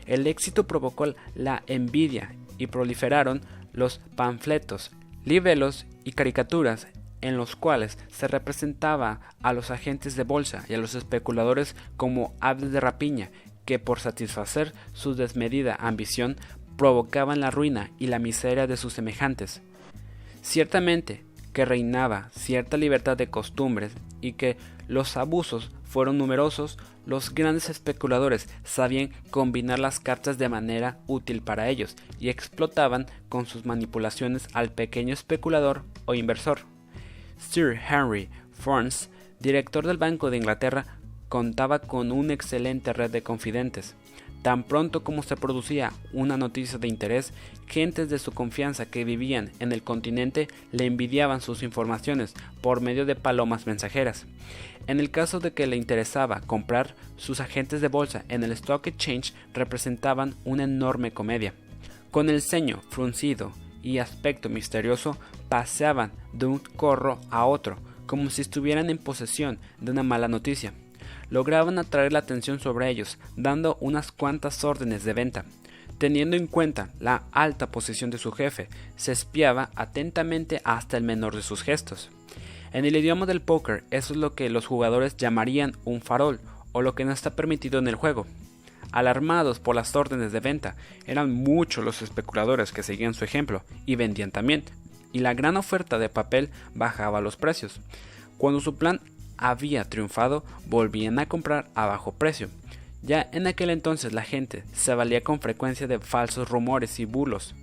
El éxito provocó la envidia y proliferaron los panfletos, libelos y caricaturas en los cuales se representaba a los agentes de bolsa y a los especuladores como aves de rapiña que por satisfacer su desmedida ambición provocaban la ruina y la miseria de sus semejantes. Ciertamente que reinaba cierta libertad de costumbres y que los abusos fueron numerosos, los grandes especuladores sabían combinar las cartas de manera útil para ellos y explotaban con sus manipulaciones al pequeño especulador o inversor. Sir Henry Fornes, director del Banco de Inglaterra, contaba con una excelente red de confidentes. Tan pronto como se producía una noticia de interés, gentes de su confianza que vivían en el continente le envidiaban sus informaciones por medio de palomas mensajeras. En el caso de que le interesaba comprar, sus agentes de bolsa en el Stock Exchange representaban una enorme comedia. Con el ceño fruncido y aspecto misterioso, paseaban de un corro a otro, como si estuvieran en posesión de una mala noticia lograban atraer la atención sobre ellos, dando unas cuantas órdenes de venta. Teniendo en cuenta la alta posición de su jefe, se espiaba atentamente hasta el menor de sus gestos. En el idioma del póker, eso es lo que los jugadores llamarían un farol, o lo que no está permitido en el juego. Alarmados por las órdenes de venta, eran muchos los especuladores que seguían su ejemplo y vendían también, y la gran oferta de papel bajaba los precios. Cuando su plan había triunfado, volvían a comprar a bajo precio. Ya en aquel entonces la gente se valía con frecuencia de falsos rumores y bulos.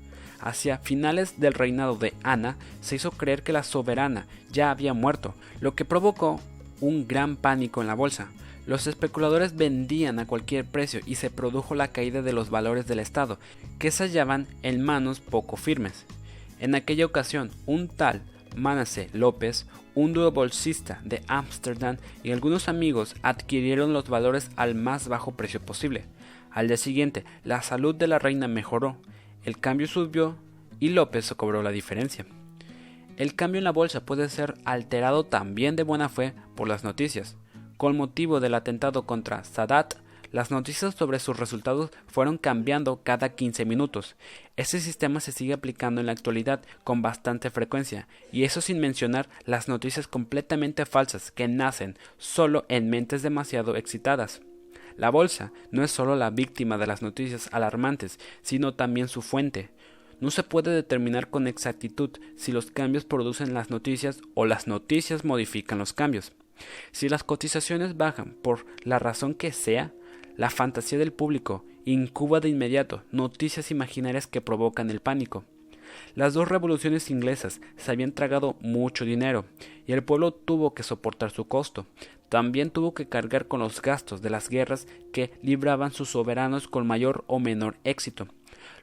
Hacia finales del reinado de Ana se hizo creer que la soberana ya había muerto, lo que provocó un gran pánico en la bolsa. Los especuladores vendían a cualquier precio y se produjo la caída de los valores del Estado, que se hallaban en manos poco firmes. En aquella ocasión, un tal Manasseh López, un duro bolsista de Ámsterdam y algunos amigos adquirieron los valores al más bajo precio posible. Al día siguiente, la salud de la reina mejoró, el cambio subió y López cobró la diferencia. El cambio en la bolsa puede ser alterado también de buena fe por las noticias. Con motivo del atentado contra Sadat, las noticias sobre sus resultados fueron cambiando cada 15 minutos. Este sistema se sigue aplicando en la actualidad con bastante frecuencia, y eso sin mencionar las noticias completamente falsas que nacen solo en mentes demasiado excitadas. La bolsa no es solo la víctima de las noticias alarmantes, sino también su fuente. No se puede determinar con exactitud si los cambios producen las noticias o las noticias modifican los cambios. Si las cotizaciones bajan por la razón que sea, la fantasía del público incuba de inmediato noticias imaginarias que provocan el pánico. Las dos revoluciones inglesas se habían tragado mucho dinero y el pueblo tuvo que soportar su costo. También tuvo que cargar con los gastos de las guerras que libraban sus soberanos con mayor o menor éxito.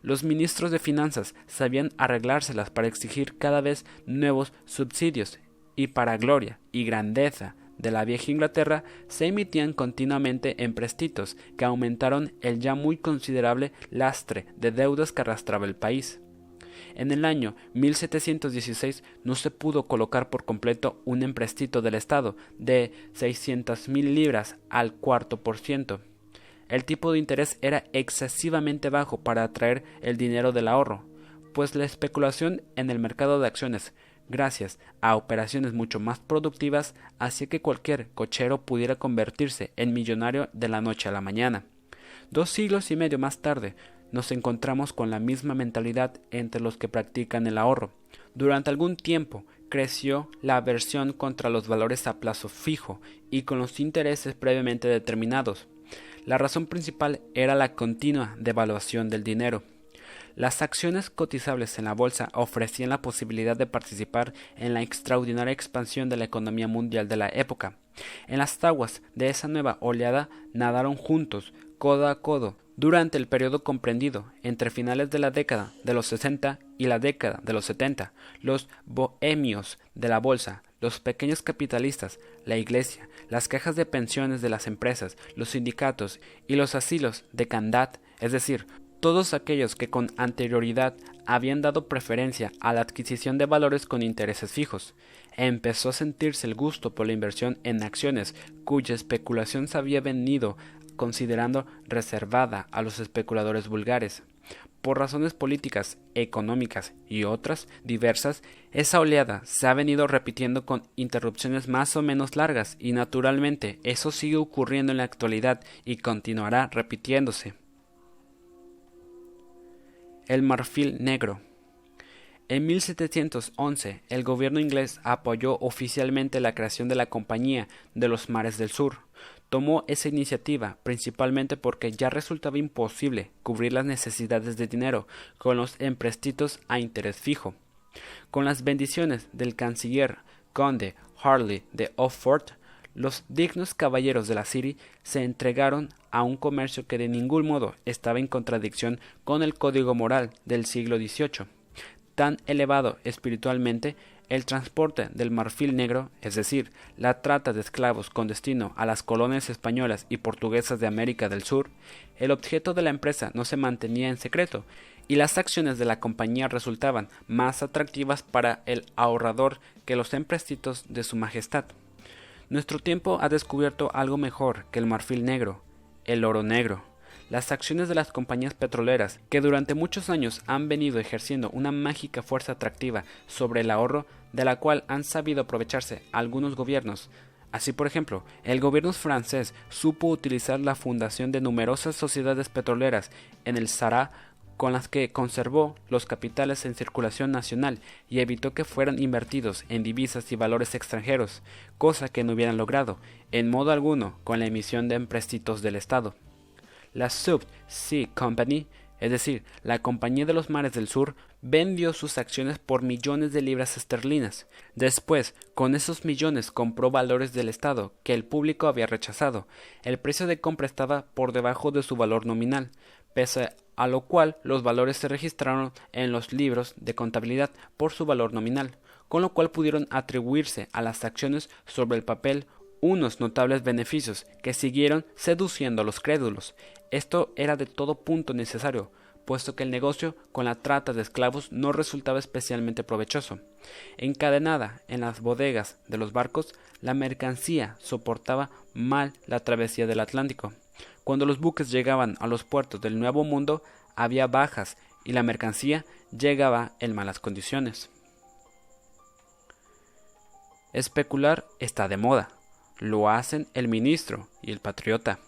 Los ministros de finanzas sabían arreglárselas para exigir cada vez nuevos subsidios y para gloria y grandeza de la vieja Inglaterra se emitían continuamente emprestitos que aumentaron el ya muy considerable lastre de deudas que arrastraba el país. En el año 1716 no se pudo colocar por completo un emprestito del Estado de mil libras al cuarto por ciento. El tipo de interés era excesivamente bajo para atraer el dinero del ahorro, pues la especulación en el mercado de acciones gracias a operaciones mucho más productivas, hacía que cualquier cochero pudiera convertirse en millonario de la noche a la mañana. Dos siglos y medio más tarde, nos encontramos con la misma mentalidad entre los que practican el ahorro. Durante algún tiempo creció la aversión contra los valores a plazo fijo y con los intereses previamente determinados. La razón principal era la continua devaluación del dinero. Las acciones cotizables en la bolsa ofrecían la posibilidad de participar en la extraordinaria expansión de la economía mundial de la época. En las aguas de esa nueva oleada nadaron juntos, codo a codo, durante el periodo comprendido entre finales de la década de los 60 y la década de los 70, los bohemios de la bolsa, los pequeños capitalistas, la Iglesia, las cajas de pensiones de las empresas, los sindicatos y los asilos de Candat, es decir, todos aquellos que con anterioridad habían dado preferencia a la adquisición de valores con intereses fijos. Empezó a sentirse el gusto por la inversión en acciones cuya especulación se había venido considerando reservada a los especuladores vulgares. Por razones políticas, económicas y otras diversas, esa oleada se ha venido repitiendo con interrupciones más o menos largas y naturalmente eso sigue ocurriendo en la actualidad y continuará repitiéndose el marfil negro. En 1711, el gobierno inglés apoyó oficialmente la creación de la Compañía de los Mares del Sur. Tomó esa iniciativa principalmente porque ya resultaba imposible cubrir las necesidades de dinero con los emprestitos a interés fijo. Con las bendiciones del canciller conde Harley de Oxford, los dignos caballeros de la City se entregaron a un comercio que de ningún modo estaba en contradicción con el código moral del siglo XVIII. Tan elevado espiritualmente, el transporte del marfil negro, es decir, la trata de esclavos con destino a las colonias españolas y portuguesas de América del Sur, el objeto de la empresa no se mantenía en secreto, y las acciones de la compañía resultaban más atractivas para el ahorrador que los emprestitos de su majestad. Nuestro tiempo ha descubierto algo mejor que el marfil negro, el oro negro. Las acciones de las compañías petroleras, que durante muchos años han venido ejerciendo una mágica fuerza atractiva sobre el ahorro, de la cual han sabido aprovecharse algunos gobiernos, Así, por ejemplo, el gobierno francés supo utilizar la fundación de numerosas sociedades petroleras en el Sahara con las que conservó los capitales en circulación nacional y evitó que fueran invertidos en divisas y valores extranjeros, cosa que no hubieran logrado, en modo alguno, con la emisión de empréstitos del Estado. La South Sea Company, es decir, la Compañía de los Mares del Sur, vendió sus acciones por millones de libras esterlinas. Después, con esos millones compró valores del Estado que el público había rechazado. El precio de compra estaba por debajo de su valor nominal, pese a lo cual los valores se registraron en los libros de contabilidad por su valor nominal, con lo cual pudieron atribuirse a las acciones sobre el papel unos notables beneficios que siguieron seduciendo a los crédulos. Esto era de todo punto necesario, puesto que el negocio con la trata de esclavos no resultaba especialmente provechoso. Encadenada en las bodegas de los barcos, la mercancía soportaba mal la travesía del Atlántico. Cuando los buques llegaban a los puertos del Nuevo Mundo, había bajas y la mercancía llegaba en malas condiciones. Especular está de moda. Lo hacen el ministro y el patriota.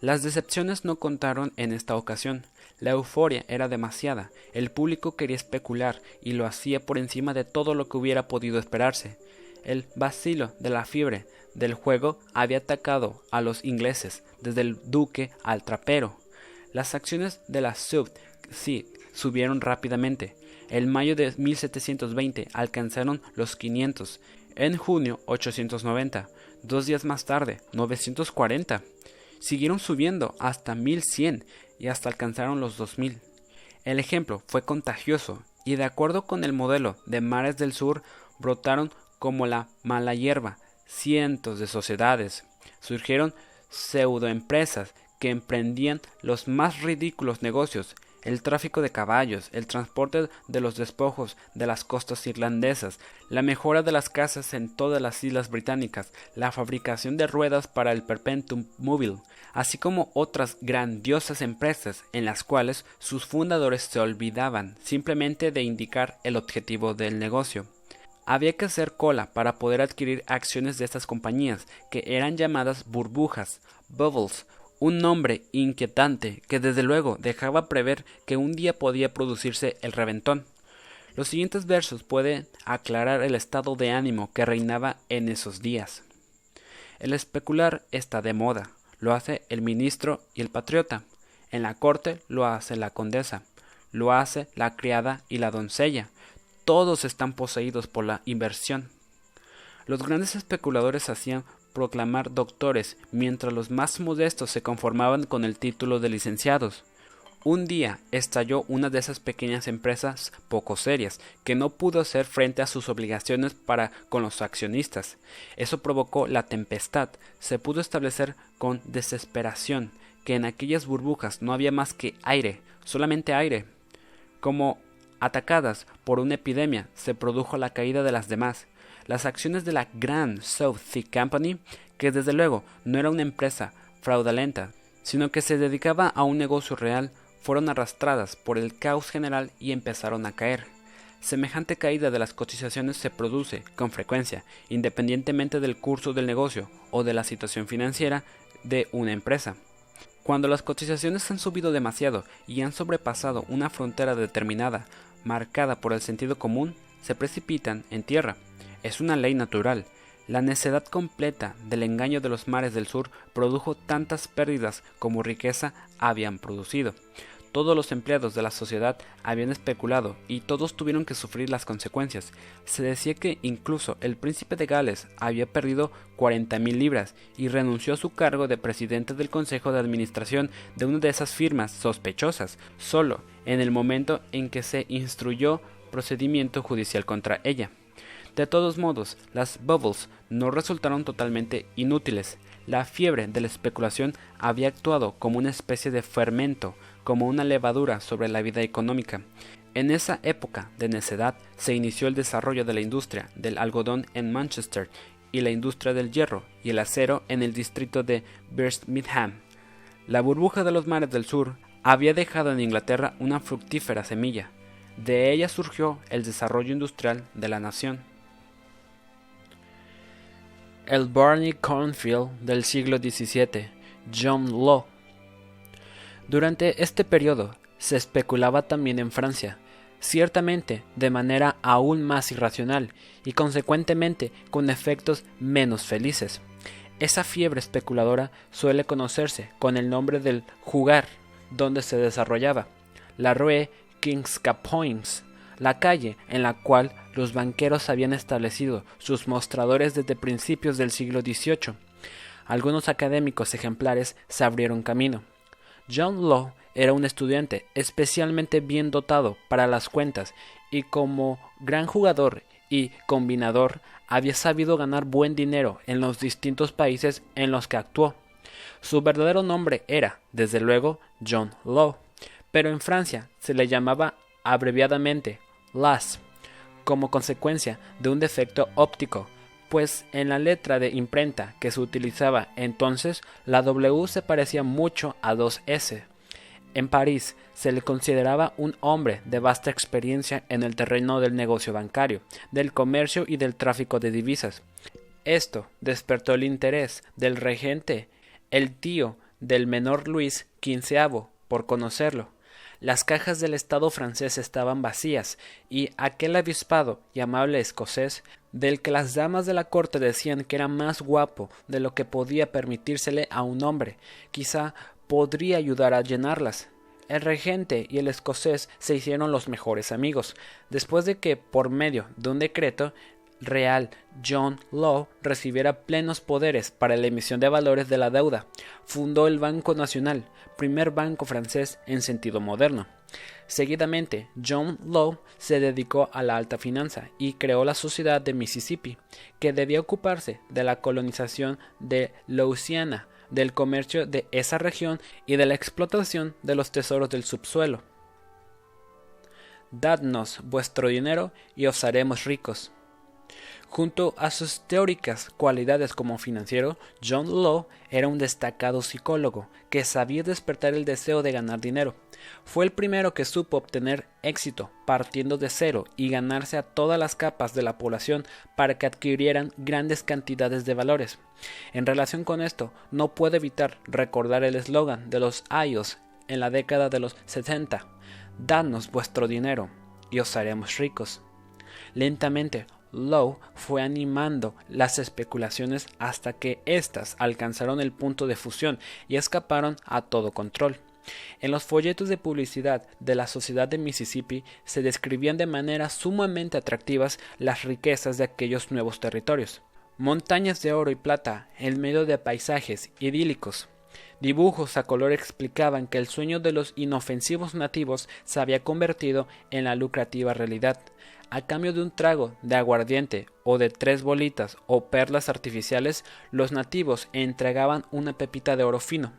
Las decepciones no contaron en esta ocasión. La euforia era demasiada. El público quería especular y lo hacía por encima de todo lo que hubiera podido esperarse. El vacilo de la fiebre del juego había atacado a los ingleses, desde el duque al trapero. Las acciones de la Sub sí subieron rápidamente. En mayo de 1720 alcanzaron los 500. En junio 890. Dos días más tarde 940. Siguieron subiendo hasta 1100 y hasta alcanzaron los 2000. El ejemplo fue contagioso y de acuerdo con el modelo de mares del sur brotaron como la mala hierba cientos de sociedades. Surgieron pseudoempresas que emprendían los más ridículos negocios, el tráfico de caballos, el transporte de los despojos de las costas irlandesas, la mejora de las casas en todas las islas británicas, la fabricación de ruedas para el Perpetuum Mobile, así como otras grandiosas empresas en las cuales sus fundadores se olvidaban simplemente de indicar el objetivo del negocio. Había que hacer cola para poder adquirir acciones de estas compañías, que eran llamadas burbujas, bubbles, un nombre inquietante que desde luego dejaba prever que un día podía producirse el reventón. Los siguientes versos pueden aclarar el estado de ánimo que reinaba en esos días. El especular está de moda, lo hace el ministro y el patriota. En la corte lo hace la condesa, lo hace la criada y la doncella, todos están poseídos por la inversión. Los grandes especuladores hacían proclamar doctores, mientras los más modestos se conformaban con el título de licenciados. Un día estalló una de esas pequeñas empresas poco serias, que no pudo hacer frente a sus obligaciones para con los accionistas. Eso provocó la tempestad. Se pudo establecer con desesperación que en aquellas burbujas no había más que aire, solamente aire. Como Atacadas por una epidemia, se produjo la caída de las demás. Las acciones de la Grand South Sea Company, que desde luego no era una empresa fraudulenta, sino que se dedicaba a un negocio real, fueron arrastradas por el caos general y empezaron a caer. Semejante caída de las cotizaciones se produce con frecuencia, independientemente del curso del negocio o de la situación financiera de una empresa. Cuando las cotizaciones han subido demasiado y han sobrepasado una frontera determinada, marcada por el sentido común, se precipitan en tierra. Es una ley natural. La necedad completa del engaño de los mares del sur produjo tantas pérdidas como riqueza habían producido. Todos los empleados de la sociedad habían especulado y todos tuvieron que sufrir las consecuencias. Se decía que incluso el príncipe de Gales había perdido 40.000 libras y renunció a su cargo de presidente del consejo de administración de una de esas firmas sospechosas, solo en el momento en que se instruyó procedimiento judicial contra ella. De todos modos, las bubbles no resultaron totalmente inútiles. La fiebre de la especulación había actuado como una especie de fermento, como una levadura sobre la vida económica. En esa época de necedad se inició el desarrollo de la industria del algodón en Manchester y la industria del hierro y el acero en el distrito de Birmingham. La burbuja de los mares del sur había dejado en Inglaterra una fructífera semilla. De ella surgió el desarrollo industrial de la nación. El Barney Cornfield del siglo XVII, John Law. Durante este periodo, Se especulaba también en Francia, ciertamente de manera aún más irracional y consecuentemente con efectos menos felices. Esa fiebre especuladora suele conocerse con el nombre del jugar, donde se desarrollaba, la Rue Kings Capoins, la calle en la cual los banqueros habían establecido sus mostradores desde principios del siglo XVIII. Algunos académicos ejemplares se abrieron camino. John Law era un estudiante especialmente bien dotado para las cuentas y como gran jugador y combinador había sabido ganar buen dinero en los distintos países en los que actuó. Su verdadero nombre era, desde luego, John Law, pero en Francia se le llamaba abreviadamente Las, como consecuencia de un defecto óptico, pues en la letra de imprenta que se utilizaba entonces la W se parecía mucho a dos S. En París se le consideraba un hombre de vasta experiencia en el terreno del negocio bancario, del comercio y del tráfico de divisas. Esto despertó el interés del regente, el tío del menor Luis XV, por conocerlo. Las cajas del Estado francés estaban vacías, y aquel avispado y amable escocés, del que las damas de la corte decían que era más guapo de lo que podía permitírsele a un hombre, quizá podría ayudar a llenarlas. El regente y el escocés se hicieron los mejores amigos, después de que, por medio de un decreto real, John Law recibiera plenos poderes para la emisión de valores de la deuda. Fundó el Banco Nacional, primer banco francés en sentido moderno. Seguidamente, John Law se dedicó a la alta finanza y creó la Sociedad de Mississippi, que debía ocuparse de la colonización de Louisiana, del comercio de esa región y de la explotación de los tesoros del subsuelo. Dadnos vuestro dinero y os haremos ricos. Junto a sus teóricas cualidades como financiero, John Law era un destacado psicólogo que sabía despertar el deseo de ganar dinero. Fue el primero que supo obtener éxito partiendo de cero y ganarse a todas las capas de la población para que adquirieran grandes cantidades de valores. En relación con esto, no puedo evitar recordar el eslogan de los Ayos en la década de los 70. Danos vuestro dinero y os haremos ricos. Lentamente, Lowe fue animando las especulaciones hasta que éstas alcanzaron el punto de fusión y escaparon a todo control. En los folletos de publicidad de la Sociedad de Mississippi se describían de manera sumamente atractivas las riquezas de aquellos nuevos territorios. Montañas de oro y plata en medio de paisajes idílicos. Dibujos a color explicaban que el sueño de los inofensivos nativos se había convertido en la lucrativa realidad a cambio de un trago de aguardiente o de tres bolitas o perlas artificiales, los nativos entregaban una pepita de oro fino.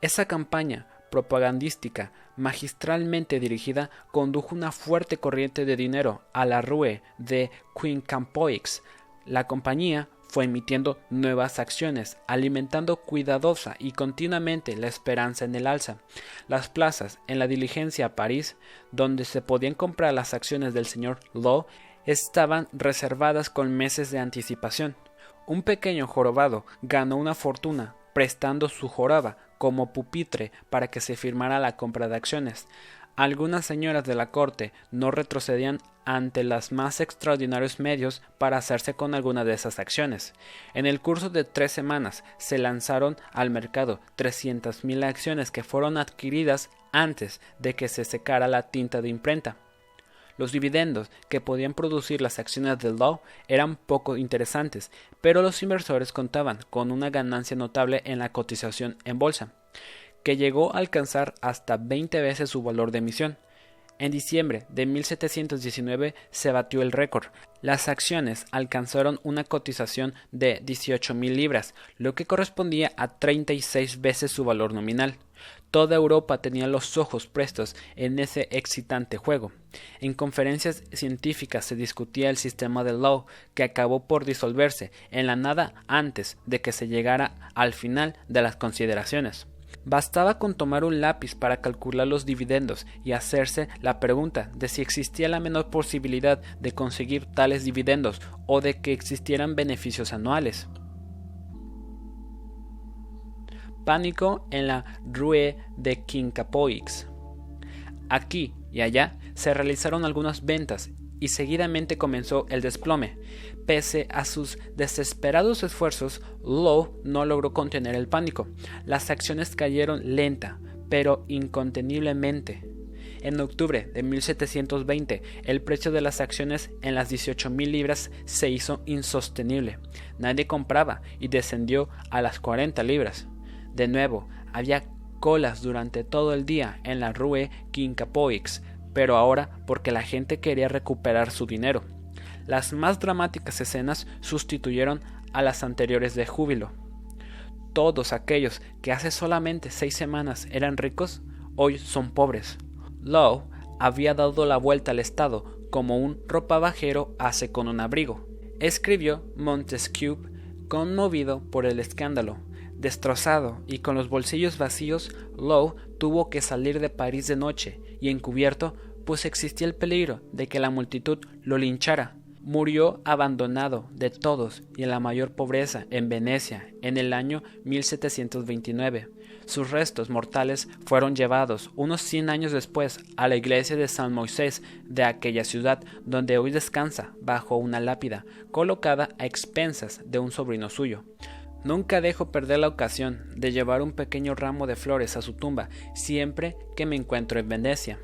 Esa campaña propagandística magistralmente dirigida condujo una fuerte corriente de dinero a la rue de Quincampoix. La compañía fue emitiendo nuevas acciones, alimentando cuidadosa y continuamente la esperanza en el alza. Las plazas en la diligencia a París, donde se podían comprar las acciones del señor Law, estaban reservadas con meses de anticipación. Un pequeño jorobado ganó una fortuna prestando su joroba como pupitre para que se firmara la compra de acciones. Algunas señoras de la corte no retrocedían ante los más extraordinarios medios para hacerse con alguna de esas acciones. En el curso de tres semanas se lanzaron al mercado 300.000 acciones que fueron adquiridas antes de que se secara la tinta de imprenta. Los dividendos que podían producir las acciones del Dow eran poco interesantes, pero los inversores contaban con una ganancia notable en la cotización en bolsa que llegó a alcanzar hasta 20 veces su valor de emisión. En diciembre de 1719 se batió el récord. Las acciones alcanzaron una cotización de 18.000 libras, lo que correspondía a 36 veces su valor nominal. Toda Europa tenía los ojos prestos en ese excitante juego. En conferencias científicas se discutía el sistema de Law, que acabó por disolverse en la nada antes de que se llegara al final de las consideraciones. Bastaba con tomar un lápiz para calcular los dividendos y hacerse la pregunta de si existía la menor posibilidad de conseguir tales dividendos o de que existieran beneficios anuales. Pánico en la Rue de Quincapoix. Aquí y allá se realizaron algunas ventas y seguidamente comenzó el desplome. Pese a sus desesperados esfuerzos, Lowe no logró contener el pánico. Las acciones cayeron lenta, pero inconteniblemente. En octubre de 1720, el precio de las acciones en las 18.000 libras se hizo insostenible. Nadie compraba y descendió a las 40 libras. De nuevo, había colas durante todo el día en la Rue Quincapoix, pero ahora porque la gente quería recuperar su dinero. Las más dramáticas escenas sustituyeron a las anteriores de júbilo. Todos aquellos que hace solamente seis semanas eran ricos, hoy son pobres. Lowe había dado la vuelta al Estado como un ropavajero hace con un abrigo. Escribió Montesquieu conmovido por el escándalo. Destrozado y con los bolsillos vacíos, Lowe tuvo que salir de París de noche y encubierto, pues existía el peligro de que la multitud lo linchara. Murió abandonado de todos y en la mayor pobreza en Venecia en el año 1729. Sus restos mortales fueron llevados unos cien años después a la iglesia de San Moisés de aquella ciudad donde hoy descansa bajo una lápida colocada a expensas de un sobrino suyo. Nunca dejo perder la ocasión de llevar un pequeño ramo de flores a su tumba siempre que me encuentro en Venecia.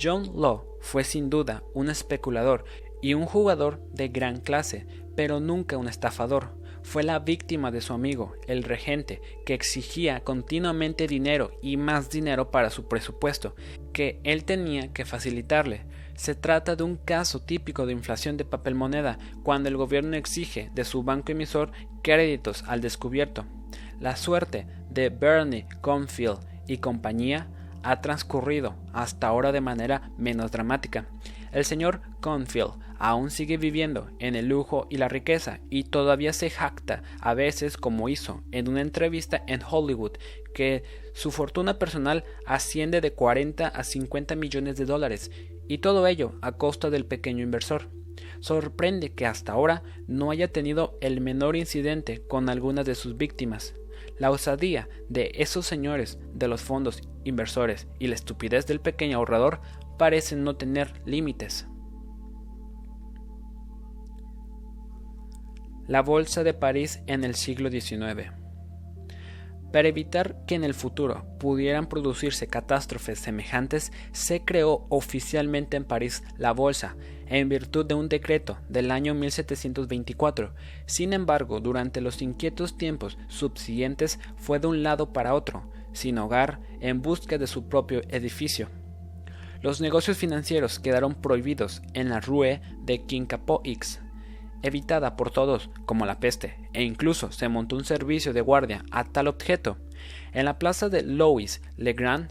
John Law fue sin duda un especulador y un jugador de gran clase, pero nunca un estafador fue la víctima de su amigo, el regente, que exigía continuamente dinero y más dinero para su presupuesto, que él tenía que facilitarle. Se trata de un caso típico de inflación de papel moneda, cuando el gobierno exige de su banco emisor créditos al descubierto. La suerte de Bernie Confield y compañía ha transcurrido hasta ahora de manera menos dramática. El señor Confield aún sigue viviendo en el lujo y la riqueza y todavía se jacta a veces como hizo en una entrevista en Hollywood que su fortuna personal asciende de 40 a 50 millones de dólares y todo ello a costa del pequeño inversor. Sorprende que hasta ahora no haya tenido el menor incidente con algunas de sus víctimas. La osadía de esos señores de los fondos inversores y la estupidez del pequeño ahorrador parecen no tener límites. La Bolsa de París en el siglo XIX. Para evitar que en el futuro pudieran producirse catástrofes semejantes, se creó oficialmente en París la Bolsa, en virtud de un decreto del año 1724. Sin embargo, durante los inquietos tiempos subsiguientes fue de un lado para otro, sin hogar, en busca de su propio edificio. Los negocios financieros quedaron prohibidos en la Rue de Quincapoix, evitada por todos como la peste, e incluso se montó un servicio de guardia a tal objeto. En la plaza de Louis Le Grand,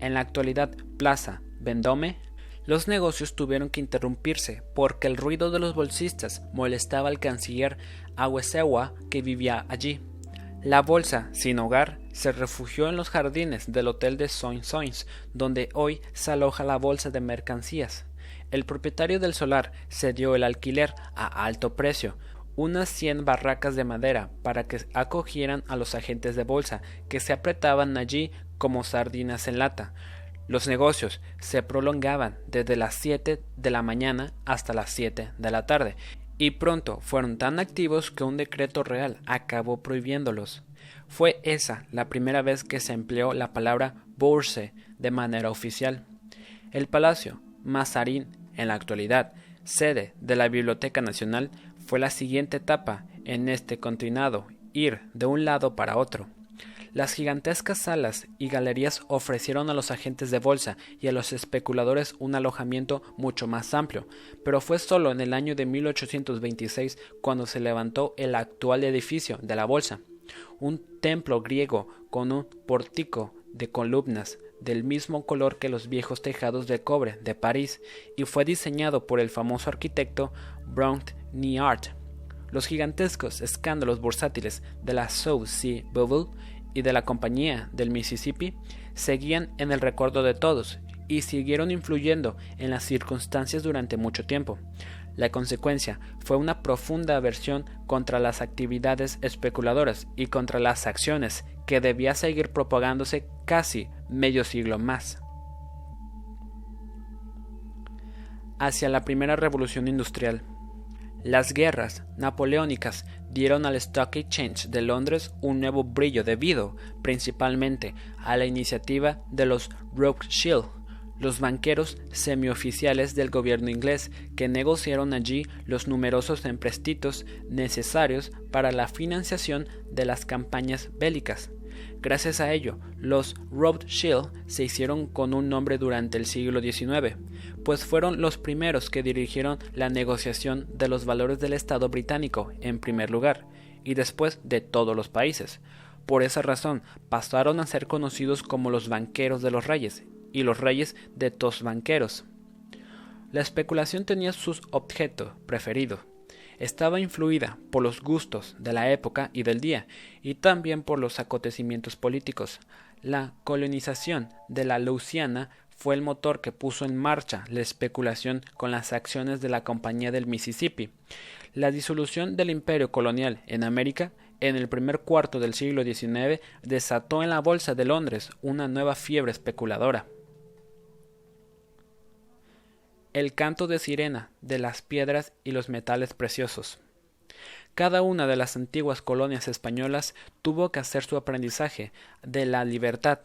en la actualidad Plaza Vendôme, los negocios tuvieron que interrumpirse porque el ruido de los bolsistas molestaba al canciller Awesewa que vivía allí. La bolsa, sin hogar, se refugió en los jardines del hotel de Soins-Soins, donde hoy se aloja la bolsa de mercancías. El propietario del solar cedió el alquiler a alto precio, unas cien barracas de madera para que acogieran a los agentes de bolsa que se apretaban allí como sardinas en lata. Los negocios se prolongaban desde las siete de la mañana hasta las siete de la tarde y pronto fueron tan activos que un decreto real acabó prohibiéndolos. Fue esa la primera vez que se empleó la palabra bourse de manera oficial. El palacio Mazarín en la actualidad, sede de la Biblioteca Nacional, fue la siguiente etapa en este continuado ir de un lado para otro. Las gigantescas salas y galerías ofrecieron a los agentes de bolsa y a los especuladores un alojamiento mucho más amplio, pero fue solo en el año de 1826 cuando se levantó el actual edificio de la bolsa, un templo griego con un pórtico de columnas del mismo color que los viejos tejados de cobre de París y fue diseñado por el famoso arquitecto Bront Niart. Los gigantescos escándalos bursátiles de la South Sea Bubble y de la Compañía del Mississippi seguían en el recuerdo de todos y siguieron influyendo en las circunstancias durante mucho tiempo. La consecuencia fue una profunda aversión contra las actividades especuladoras y contra las acciones que debía seguir propagándose casi medio siglo más. Hacia la primera revolución industrial. Las guerras napoleónicas dieron al Stock Exchange de Londres un nuevo brillo debido principalmente a la iniciativa de los Rothschild los banqueros semioficiales del gobierno inglés que negociaron allí los numerosos emprestitos necesarios para la financiación de las campañas bélicas. Gracias a ello, los Rothschild se hicieron con un nombre durante el siglo XIX, pues fueron los primeros que dirigieron la negociación de los valores del Estado británico en primer lugar, y después de todos los países. Por esa razón pasaron a ser conocidos como los banqueros de los reyes y los reyes de tos banqueros. La especulación tenía su objeto preferido. Estaba influida por los gustos de la época y del día, y también por los acontecimientos políticos. La colonización de la Louisiana fue el motor que puso en marcha la especulación con las acciones de la Compañía del Mississippi. La disolución del imperio colonial en América en el primer cuarto del siglo XIX desató en la Bolsa de Londres una nueva fiebre especuladora. El canto de sirena de las piedras y los metales preciosos. Cada una de las antiguas colonias españolas tuvo que hacer su aprendizaje de la libertad.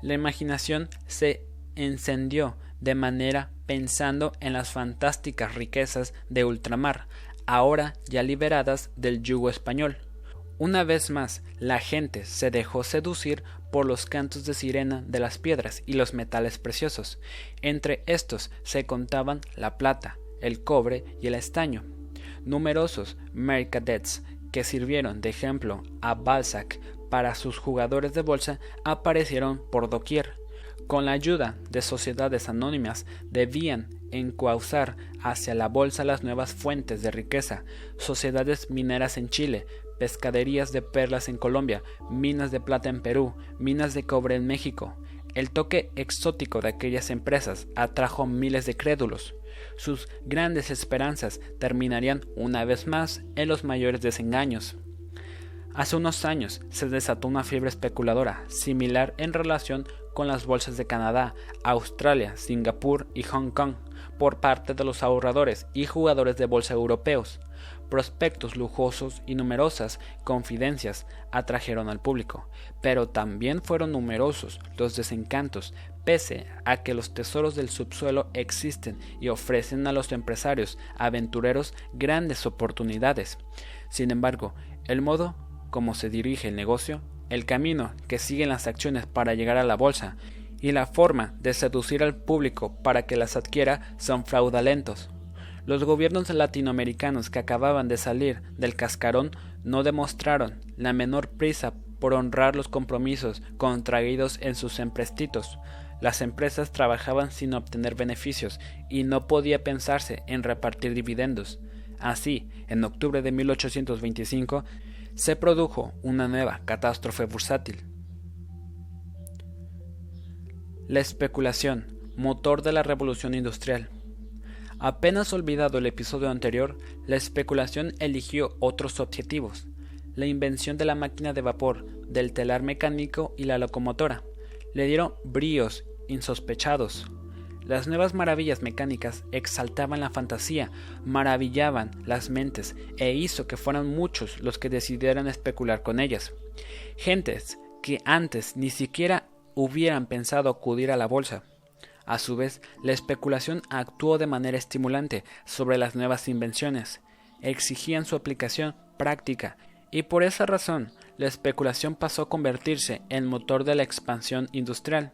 La imaginación se encendió de manera pensando en las fantásticas riquezas de ultramar, ahora ya liberadas del yugo español. Una vez más, la gente se dejó seducir por los cantos de sirena de las piedras y los metales preciosos. Entre estos se contaban la plata, el cobre y el estaño. Numerosos mercadets que sirvieron de ejemplo a Balzac para sus jugadores de bolsa aparecieron por doquier. Con la ayuda de sociedades anónimas debían encauzar hacia la bolsa las nuevas fuentes de riqueza, sociedades mineras en Chile, pescaderías de perlas en Colombia, minas de plata en Perú, minas de cobre en México. El toque exótico de aquellas empresas atrajo miles de crédulos. Sus grandes esperanzas terminarían una vez más en los mayores desengaños. Hace unos años se desató una fiebre especuladora similar en relación con las bolsas de Canadá, Australia, Singapur y Hong Kong por parte de los ahorradores y jugadores de bolsa europeos. Prospectos lujosos y numerosas confidencias atrajeron al público, pero también fueron numerosos los desencantos, pese a que los tesoros del subsuelo existen y ofrecen a los empresarios aventureros grandes oportunidades. Sin embargo, el modo como se dirige el negocio el camino que siguen las acciones para llegar a la bolsa y la forma de seducir al público para que las adquiera son fraudulentos. Los gobiernos latinoamericanos que acababan de salir del cascarón no demostraron la menor prisa por honrar los compromisos contraídos en sus emprestitos. Las empresas trabajaban sin obtener beneficios y no podía pensarse en repartir dividendos. Así, en octubre de 1825, se produjo una nueva catástrofe bursátil. La especulación, motor de la revolución industrial. Apenas olvidado el episodio anterior, la especulación eligió otros objetivos, la invención de la máquina de vapor, del telar mecánico y la locomotora. Le dieron bríos insospechados, las nuevas maravillas mecánicas exaltaban la fantasía, maravillaban las mentes e hizo que fueran muchos los que decidieran especular con ellas. Gentes que antes ni siquiera hubieran pensado acudir a la bolsa. A su vez, la especulación actuó de manera estimulante sobre las nuevas invenciones, exigían su aplicación práctica y por esa razón la especulación pasó a convertirse en motor de la expansión industrial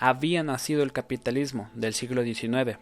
había nacido el capitalismo del siglo XIX.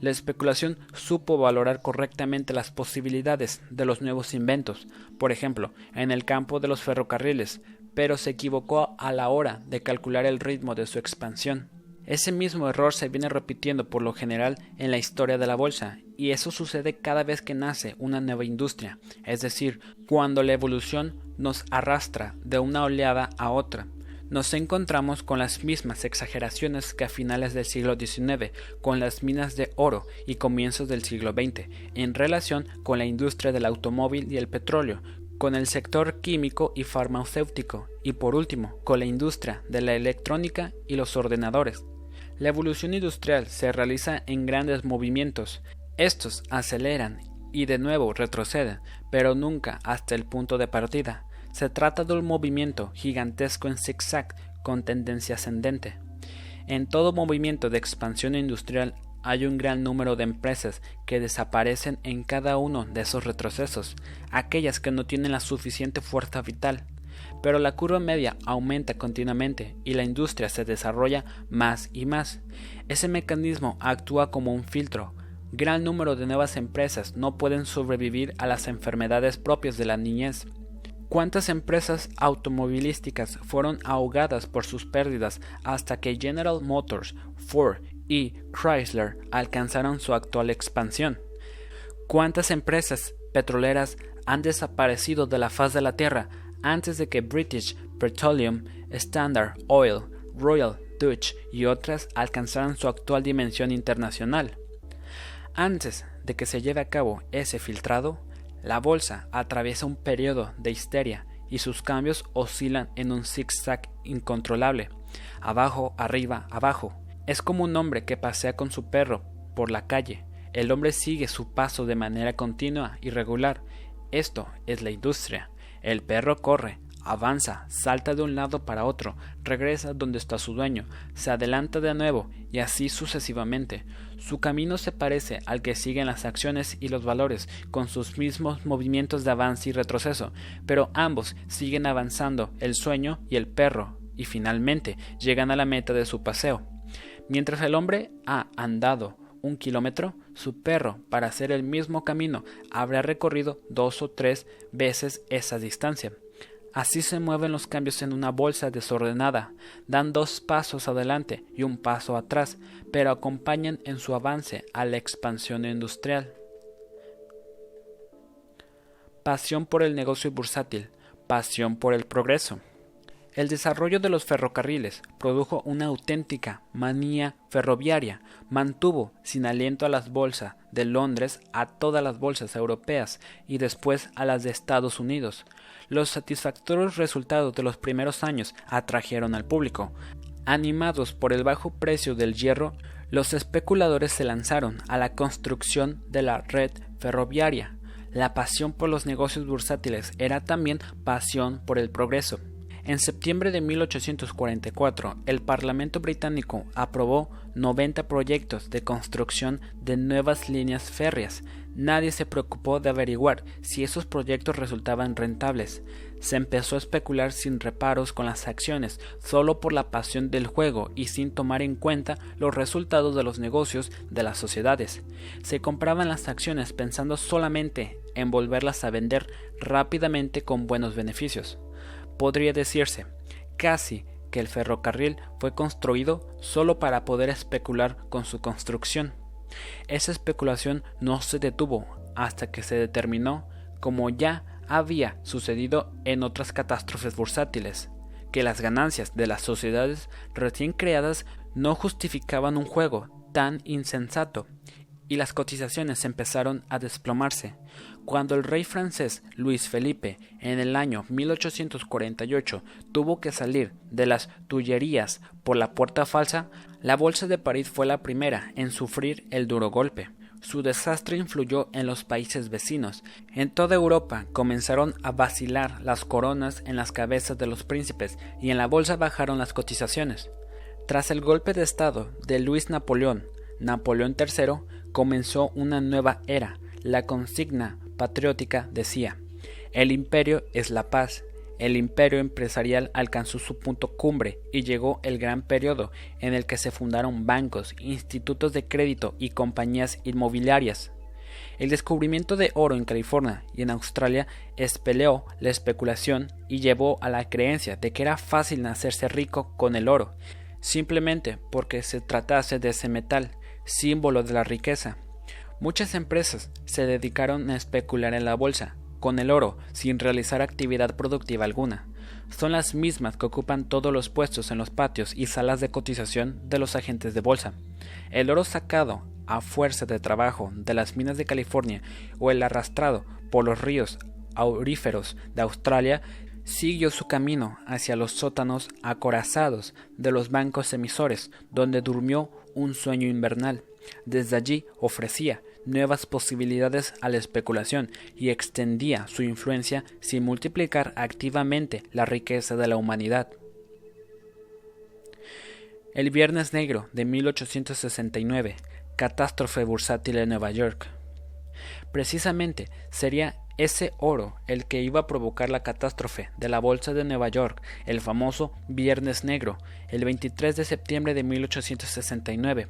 La especulación supo valorar correctamente las posibilidades de los nuevos inventos, por ejemplo, en el campo de los ferrocarriles, pero se equivocó a la hora de calcular el ritmo de su expansión. Ese mismo error se viene repitiendo por lo general en la historia de la bolsa, y eso sucede cada vez que nace una nueva industria, es decir, cuando la evolución nos arrastra de una oleada a otra nos encontramos con las mismas exageraciones que a finales del siglo XIX, con las minas de oro y comienzos del siglo XX, en relación con la industria del automóvil y el petróleo, con el sector químico y farmacéutico, y por último, con la industria de la electrónica y los ordenadores. La evolución industrial se realiza en grandes movimientos. Estos aceleran y de nuevo retroceden, pero nunca hasta el punto de partida. Se trata de un movimiento gigantesco en zigzag con tendencia ascendente. En todo movimiento de expansión industrial hay un gran número de empresas que desaparecen en cada uno de esos retrocesos, aquellas que no tienen la suficiente fuerza vital. Pero la curva media aumenta continuamente y la industria se desarrolla más y más. Ese mecanismo actúa como un filtro. Gran número de nuevas empresas no pueden sobrevivir a las enfermedades propias de la niñez. ¿Cuántas empresas automovilísticas fueron ahogadas por sus pérdidas hasta que General Motors, Ford y Chrysler alcanzaron su actual expansión? ¿Cuántas empresas petroleras han desaparecido de la faz de la Tierra antes de que British Petroleum, Standard Oil, Royal Dutch y otras alcanzaran su actual dimensión internacional? Antes de que se lleve a cabo ese filtrado, la bolsa atraviesa un periodo de histeria y sus cambios oscilan en un zigzag incontrolable, abajo, arriba, abajo. Es como un hombre que pasea con su perro por la calle. El hombre sigue su paso de manera continua y regular. Esto es la industria. El perro corre, avanza, salta de un lado para otro, regresa donde está su dueño, se adelanta de nuevo y así sucesivamente. Su camino se parece al que siguen las acciones y los valores, con sus mismos movimientos de avance y retroceso, pero ambos siguen avanzando, el sueño y el perro, y finalmente llegan a la meta de su paseo. Mientras el hombre ha andado un kilómetro, su perro, para hacer el mismo camino, habrá recorrido dos o tres veces esa distancia. Así se mueven los cambios en una bolsa desordenada, dan dos pasos adelante y un paso atrás, pero acompañan en su avance a la expansión industrial. Pasión por el negocio bursátil, pasión por el progreso. El desarrollo de los ferrocarriles produjo una auténtica manía ferroviaria, mantuvo sin aliento a las bolsas de Londres a todas las bolsas europeas y después a las de Estados Unidos. Los satisfactorios resultados de los primeros años atrajeron al público. Animados por el bajo precio del hierro, los especuladores se lanzaron a la construcción de la red ferroviaria. La pasión por los negocios bursátiles era también pasión por el progreso. En septiembre de 1844, el Parlamento británico aprobó 90 proyectos de construcción de nuevas líneas férreas. Nadie se preocupó de averiguar si esos proyectos resultaban rentables. Se empezó a especular sin reparos con las acciones, solo por la pasión del juego y sin tomar en cuenta los resultados de los negocios de las sociedades. Se compraban las acciones pensando solamente en volverlas a vender rápidamente con buenos beneficios podría decirse casi que el ferrocarril fue construido solo para poder especular con su construcción. Esa especulación no se detuvo hasta que se determinó, como ya había sucedido en otras catástrofes bursátiles, que las ganancias de las sociedades recién creadas no justificaban un juego tan insensato y las cotizaciones empezaron a desplomarse. Cuando el rey francés Luis Felipe en el año 1848 tuvo que salir de las Tullerías por la puerta falsa, la bolsa de París fue la primera en sufrir el duro golpe. Su desastre influyó en los países vecinos. En toda Europa comenzaron a vacilar las coronas en las cabezas de los príncipes y en la bolsa bajaron las cotizaciones. Tras el golpe de Estado de Luis Napoleón, Napoleón III comenzó una nueva era. La consigna patriótica decía, el imperio es la paz. El imperio empresarial alcanzó su punto cumbre y llegó el gran periodo en el que se fundaron bancos, institutos de crédito y compañías inmobiliarias. El descubrimiento de oro en California y en Australia espeleó la especulación y llevó a la creencia de que era fácil hacerse rico con el oro, simplemente porque se tratase de ese metal símbolo de la riqueza. Muchas empresas se dedicaron a especular en la bolsa, con el oro, sin realizar actividad productiva alguna. Son las mismas que ocupan todos los puestos en los patios y salas de cotización de los agentes de bolsa. El oro sacado a fuerza de trabajo de las minas de California o el arrastrado por los ríos auríferos de Australia siguió su camino hacia los sótanos acorazados de los bancos emisores, donde durmió un sueño invernal. Desde allí ofrecía nuevas posibilidades a la especulación y extendía su influencia sin multiplicar activamente la riqueza de la humanidad. El Viernes Negro de 1869, catástrofe bursátil en Nueva York. Precisamente sería ese oro el que iba a provocar la catástrofe de la Bolsa de Nueva York, el famoso Viernes Negro, el 23 de septiembre de 1869.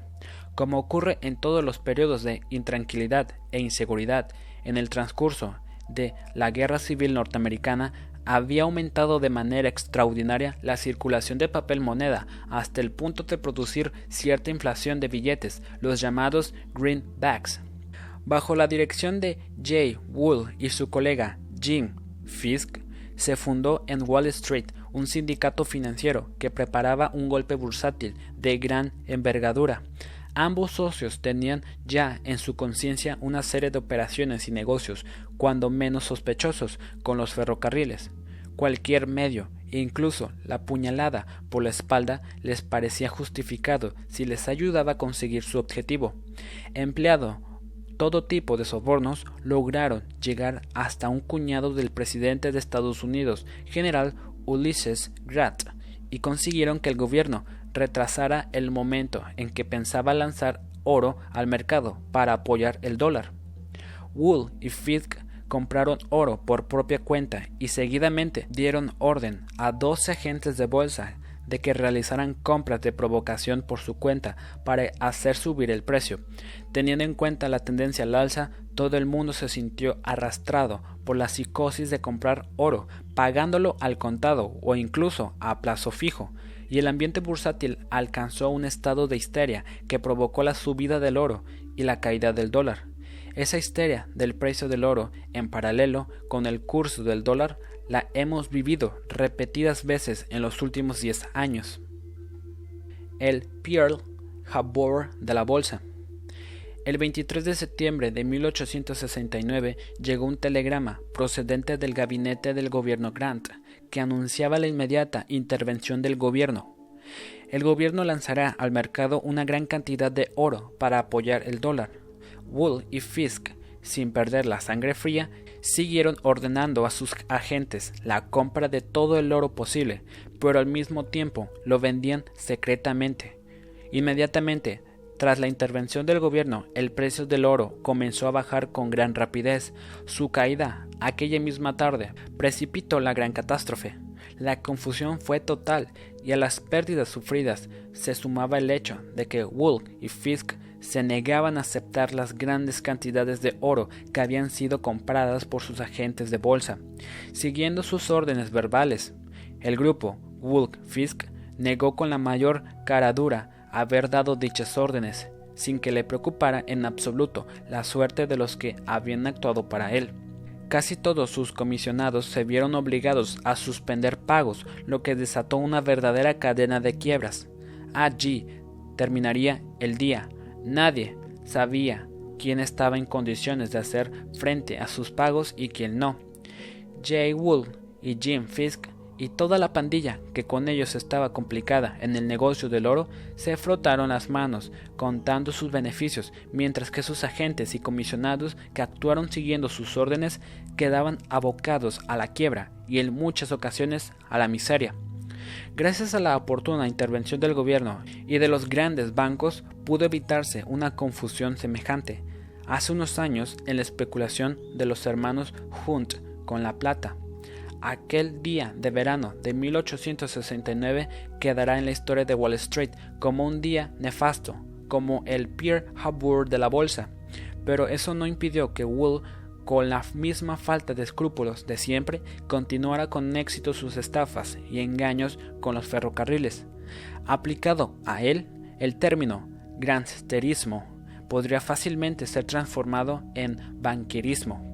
Como ocurre en todos los periodos de intranquilidad e inseguridad en el transcurso de la Guerra Civil Norteamericana, había aumentado de manera extraordinaria la circulación de papel moneda hasta el punto de producir cierta inflación de billetes, los llamados greenbacks. Bajo la dirección de Jay Wool y su colega Jim Fisk, se fundó en Wall Street un sindicato financiero que preparaba un golpe bursátil de gran envergadura. Ambos socios tenían ya en su conciencia una serie de operaciones y negocios, cuando menos sospechosos, con los ferrocarriles. Cualquier medio, incluso la puñalada por la espalda, les parecía justificado si les ayudaba a conseguir su objetivo. Empleado todo tipo de sobornos lograron llegar hasta un cuñado del presidente de Estados Unidos, general Ulysses Grant, y consiguieron que el gobierno retrasara el momento en que pensaba lanzar oro al mercado para apoyar el dólar. Wool y Fisk compraron oro por propia cuenta y seguidamente dieron orden a 12 agentes de bolsa de que realizaran compras de provocación por su cuenta para hacer subir el precio. Teniendo en cuenta la tendencia al alza, todo el mundo se sintió arrastrado por la psicosis de comprar oro, pagándolo al contado o incluso a plazo fijo, y el ambiente bursátil alcanzó un estado de histeria que provocó la subida del oro y la caída del dólar. Esa histeria del precio del oro, en paralelo con el curso del dólar, la hemos vivido repetidas veces en los últimos 10 años. El Pearl Harbor de la Bolsa. El 23 de septiembre de 1869 llegó un telegrama procedente del gabinete del gobierno Grant que anunciaba la inmediata intervención del gobierno. El gobierno lanzará al mercado una gran cantidad de oro para apoyar el dólar. Wool y Fisk, sin perder la sangre fría, siguieron ordenando a sus agentes la compra de todo el oro posible, pero al mismo tiempo lo vendían secretamente. Inmediatamente, tras la intervención del gobierno, el precio del oro comenzó a bajar con gran rapidez. Su caída, aquella misma tarde, precipitó la gran catástrofe. La confusión fue total y a las pérdidas sufridas se sumaba el hecho de que Wool y Fisk se negaban a aceptar las grandes cantidades de oro que habían sido compradas por sus agentes de bolsa. Siguiendo sus órdenes verbales, el grupo Woolk Fisk negó con la mayor cara dura haber dado dichas órdenes, sin que le preocupara en absoluto la suerte de los que habían actuado para él. Casi todos sus comisionados se vieron obligados a suspender pagos, lo que desató una verdadera cadena de quiebras. Allí terminaría el día Nadie sabía quién estaba en condiciones de hacer frente a sus pagos y quién no. Jay Wool y Jim Fisk y toda la pandilla que con ellos estaba complicada en el negocio del oro se frotaron las manos contando sus beneficios, mientras que sus agentes y comisionados que actuaron siguiendo sus órdenes quedaban abocados a la quiebra y en muchas ocasiones a la miseria. Gracias a la oportuna intervención del gobierno y de los grandes bancos pudo evitarse una confusión semejante. Hace unos años, en la especulación de los hermanos Hunt con la plata, aquel día de verano de 1869 quedará en la historia de Wall Street como un día nefasto, como el Pierre Harbor de la bolsa. Pero eso no impidió que Wool con la misma falta de escrúpulos de siempre, continuara con éxito sus estafas y engaños con los ferrocarriles. Aplicado a él, el término gransterismo podría fácilmente ser transformado en banquerismo.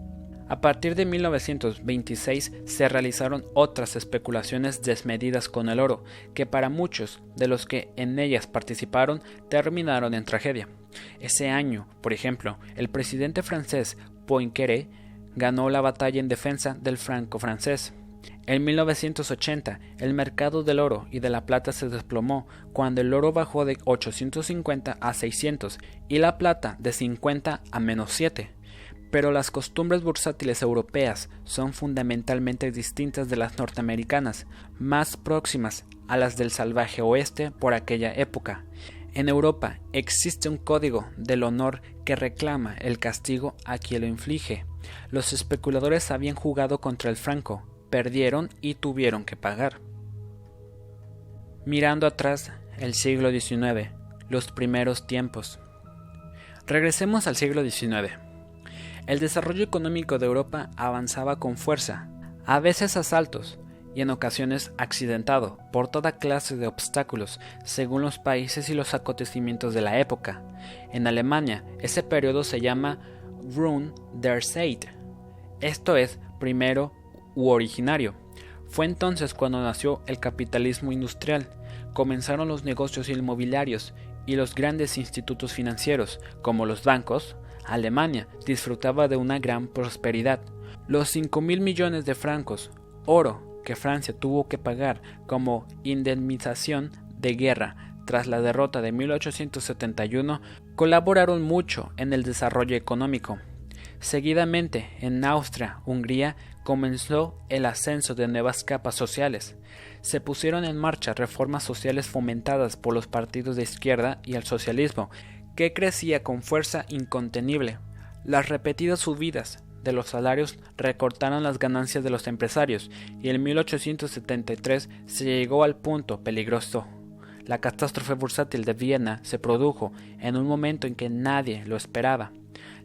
A partir de 1926 se realizaron otras especulaciones desmedidas con el oro, que para muchos de los que en ellas participaron terminaron en tragedia. Ese año, por ejemplo, el presidente francés Poincaré ganó la batalla en defensa del franco francés. En 1980, el mercado del oro y de la plata se desplomó cuando el oro bajó de 850 a 600 y la plata de 50 a menos 7. Pero las costumbres bursátiles europeas son fundamentalmente distintas de las norteamericanas, más próximas a las del salvaje oeste por aquella época. En Europa existe un código del honor que reclama el castigo a quien lo inflige. Los especuladores habían jugado contra el franco, perdieron y tuvieron que pagar. Mirando atrás, el siglo XIX, los primeros tiempos. Regresemos al siglo XIX. El desarrollo económico de Europa avanzaba con fuerza, a veces a saltos y en ocasiones accidentado por toda clase de obstáculos según los países y los acontecimientos de la época. En Alemania, ese periodo se llama Grund der Zeit, esto es, primero u originario. Fue entonces cuando nació el capitalismo industrial, comenzaron los negocios inmobiliarios y los grandes institutos financieros, como los bancos, Alemania disfrutaba de una gran prosperidad. Los 5 mil millones de francos, oro, que Francia tuvo que pagar como indemnización de guerra tras la derrota de 1871, colaboraron mucho en el desarrollo económico. Seguidamente, en Austria, Hungría, comenzó el ascenso de nuevas capas sociales. Se pusieron en marcha reformas sociales fomentadas por los partidos de izquierda y el socialismo, que crecía con fuerza incontenible. Las repetidas subidas de los salarios recortaron las ganancias de los empresarios y en 1873 se llegó al punto peligroso. La catástrofe bursátil de Viena se produjo en un momento en que nadie lo esperaba.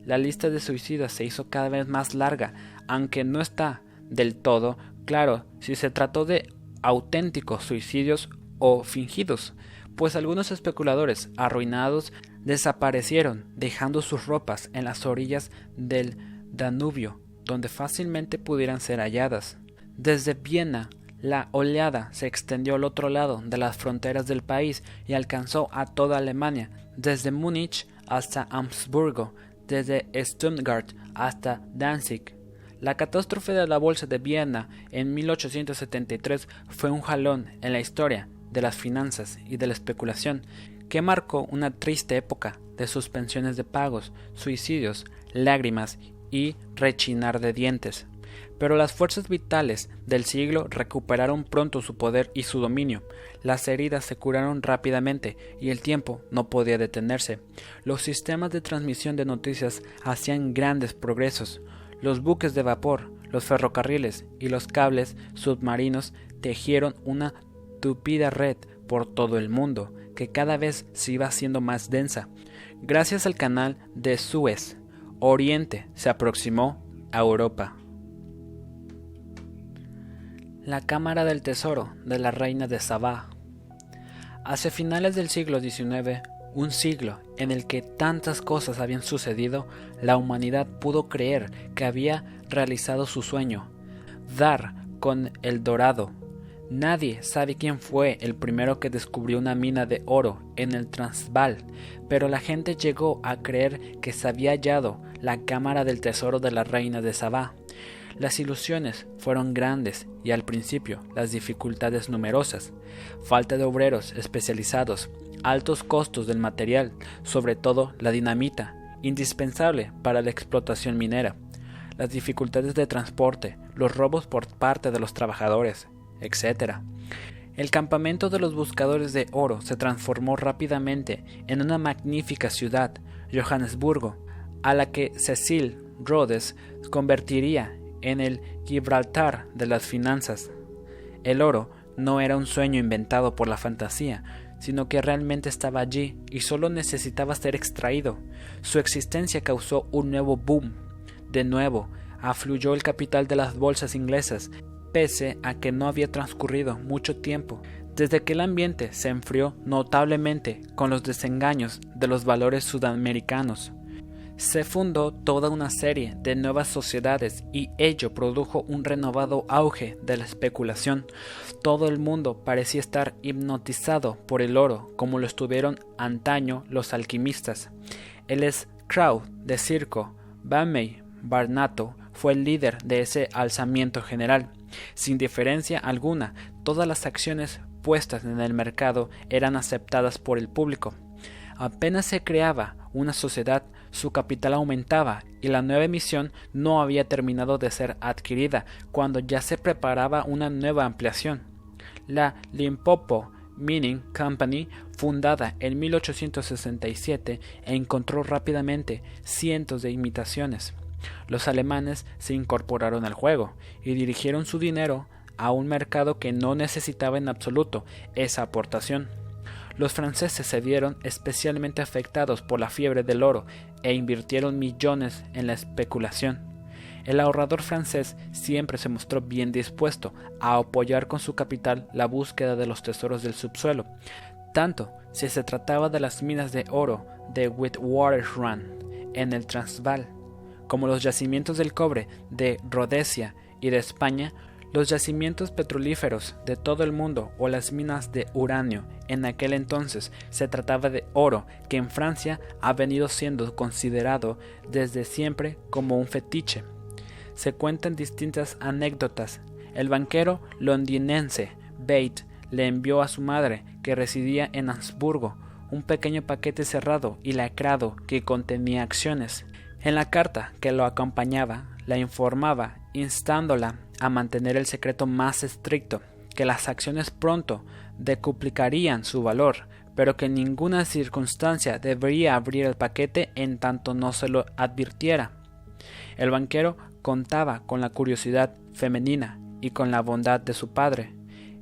La lista de suicidas se hizo cada vez más larga aunque no está del todo claro si se trató de auténticos suicidios o fingidos, pues algunos especuladores arruinados desaparecieron dejando sus ropas en las orillas del Danubio, donde fácilmente pudieran ser halladas. Desde Viena, la oleada se extendió al otro lado de las fronteras del país y alcanzó a toda Alemania, desde Múnich hasta Habsburgo, desde Stuttgart hasta Danzig. La catástrofe de la Bolsa de Viena en 1873 fue un jalón en la historia de las finanzas y de la especulación que marcó una triste época de suspensiones de pagos, suicidios, lágrimas y rechinar de dientes. Pero las fuerzas vitales del siglo recuperaron pronto su poder y su dominio. Las heridas se curaron rápidamente y el tiempo no podía detenerse. Los sistemas de transmisión de noticias hacían grandes progresos. Los buques de vapor, los ferrocarriles y los cables submarinos tejieron una tupida red por todo el mundo, que cada vez se iba haciendo más densa. Gracias al canal de Suez, Oriente se aproximó a Europa. La Cámara del Tesoro de la Reina de Sabá. Hacia finales del siglo XIX, un siglo en el que tantas cosas habían sucedido, la humanidad pudo creer que había realizado su sueño, dar con el dorado. Nadie sabe quién fue el primero que descubrió una mina de oro en el Transvaal, pero la gente llegó a creer que se había hallado la cámara del tesoro de la reina de Sabá. Las ilusiones fueron grandes y al principio las dificultades numerosas, falta de obreros especializados, altos costos del material, sobre todo la dinamita, indispensable para la explotación minera, las dificultades de transporte, los robos por parte de los trabajadores, etc. El campamento de los buscadores de oro se transformó rápidamente en una magnífica ciudad, Johannesburgo, a la que Cecil Rhodes convertiría en el Gibraltar de las finanzas. El oro no era un sueño inventado por la fantasía, sino que realmente estaba allí y solo necesitaba ser extraído. Su existencia causó un nuevo boom. De nuevo, afluyó el capital de las bolsas inglesas, pese a que no había transcurrido mucho tiempo desde que el ambiente se enfrió notablemente con los desengaños de los valores sudamericanos se fundó toda una serie de nuevas sociedades y ello produjo un renovado auge de la especulación. Todo el mundo parecía estar hipnotizado por el oro, como lo estuvieron antaño los alquimistas. El Scrooge de circo, Bamey Barnato, fue el líder de ese alzamiento general. Sin diferencia alguna, todas las acciones puestas en el mercado eran aceptadas por el público. Apenas se creaba una sociedad, su capital aumentaba y la nueva emisión no había terminado de ser adquirida cuando ya se preparaba una nueva ampliación. La Limpopo Mining Company, fundada en 1867, encontró rápidamente cientos de imitaciones. Los alemanes se incorporaron al juego y dirigieron su dinero a un mercado que no necesitaba en absoluto esa aportación. Los franceses se vieron especialmente afectados por la fiebre del oro e invirtieron millones en la especulación. El ahorrador francés siempre se mostró bien dispuesto a apoyar con su capital la búsqueda de los tesoros del subsuelo, tanto si se trataba de las minas de oro de Witwatersrand en el Transvaal, como los yacimientos del cobre de Rhodesia y de España, los yacimientos petrolíferos de todo el mundo o las minas de uranio. En aquel entonces se trataba de oro que en Francia ha venido siendo considerado desde siempre como un fetiche. Se cuentan distintas anécdotas. El banquero londinense Bate le envió a su madre, que residía en Habsburgo, un pequeño paquete cerrado y lacrado que contenía acciones. En la carta que lo acompañaba, la informaba, instándola a mantener el secreto más estricto, que las acciones pronto decuplicarían su valor, pero que en ninguna circunstancia debería abrir el paquete en tanto no se lo advirtiera. El banquero contaba con la curiosidad femenina y con la bondad de su padre.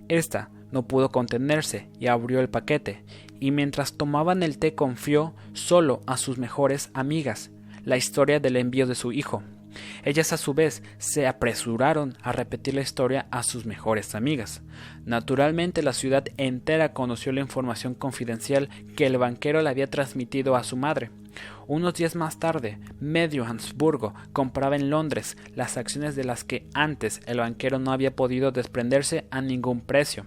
Esta no pudo contenerse y abrió el paquete, y mientras tomaban el té confió solo a sus mejores amigas la historia del envío de su hijo. Ellas a su vez se apresuraron a repetir la historia a sus mejores amigas. Naturalmente la ciudad entera conoció la información confidencial que el banquero le había transmitido a su madre. Unos días más tarde, medio Habsburgo compraba en Londres las acciones de las que antes el banquero no había podido desprenderse a ningún precio.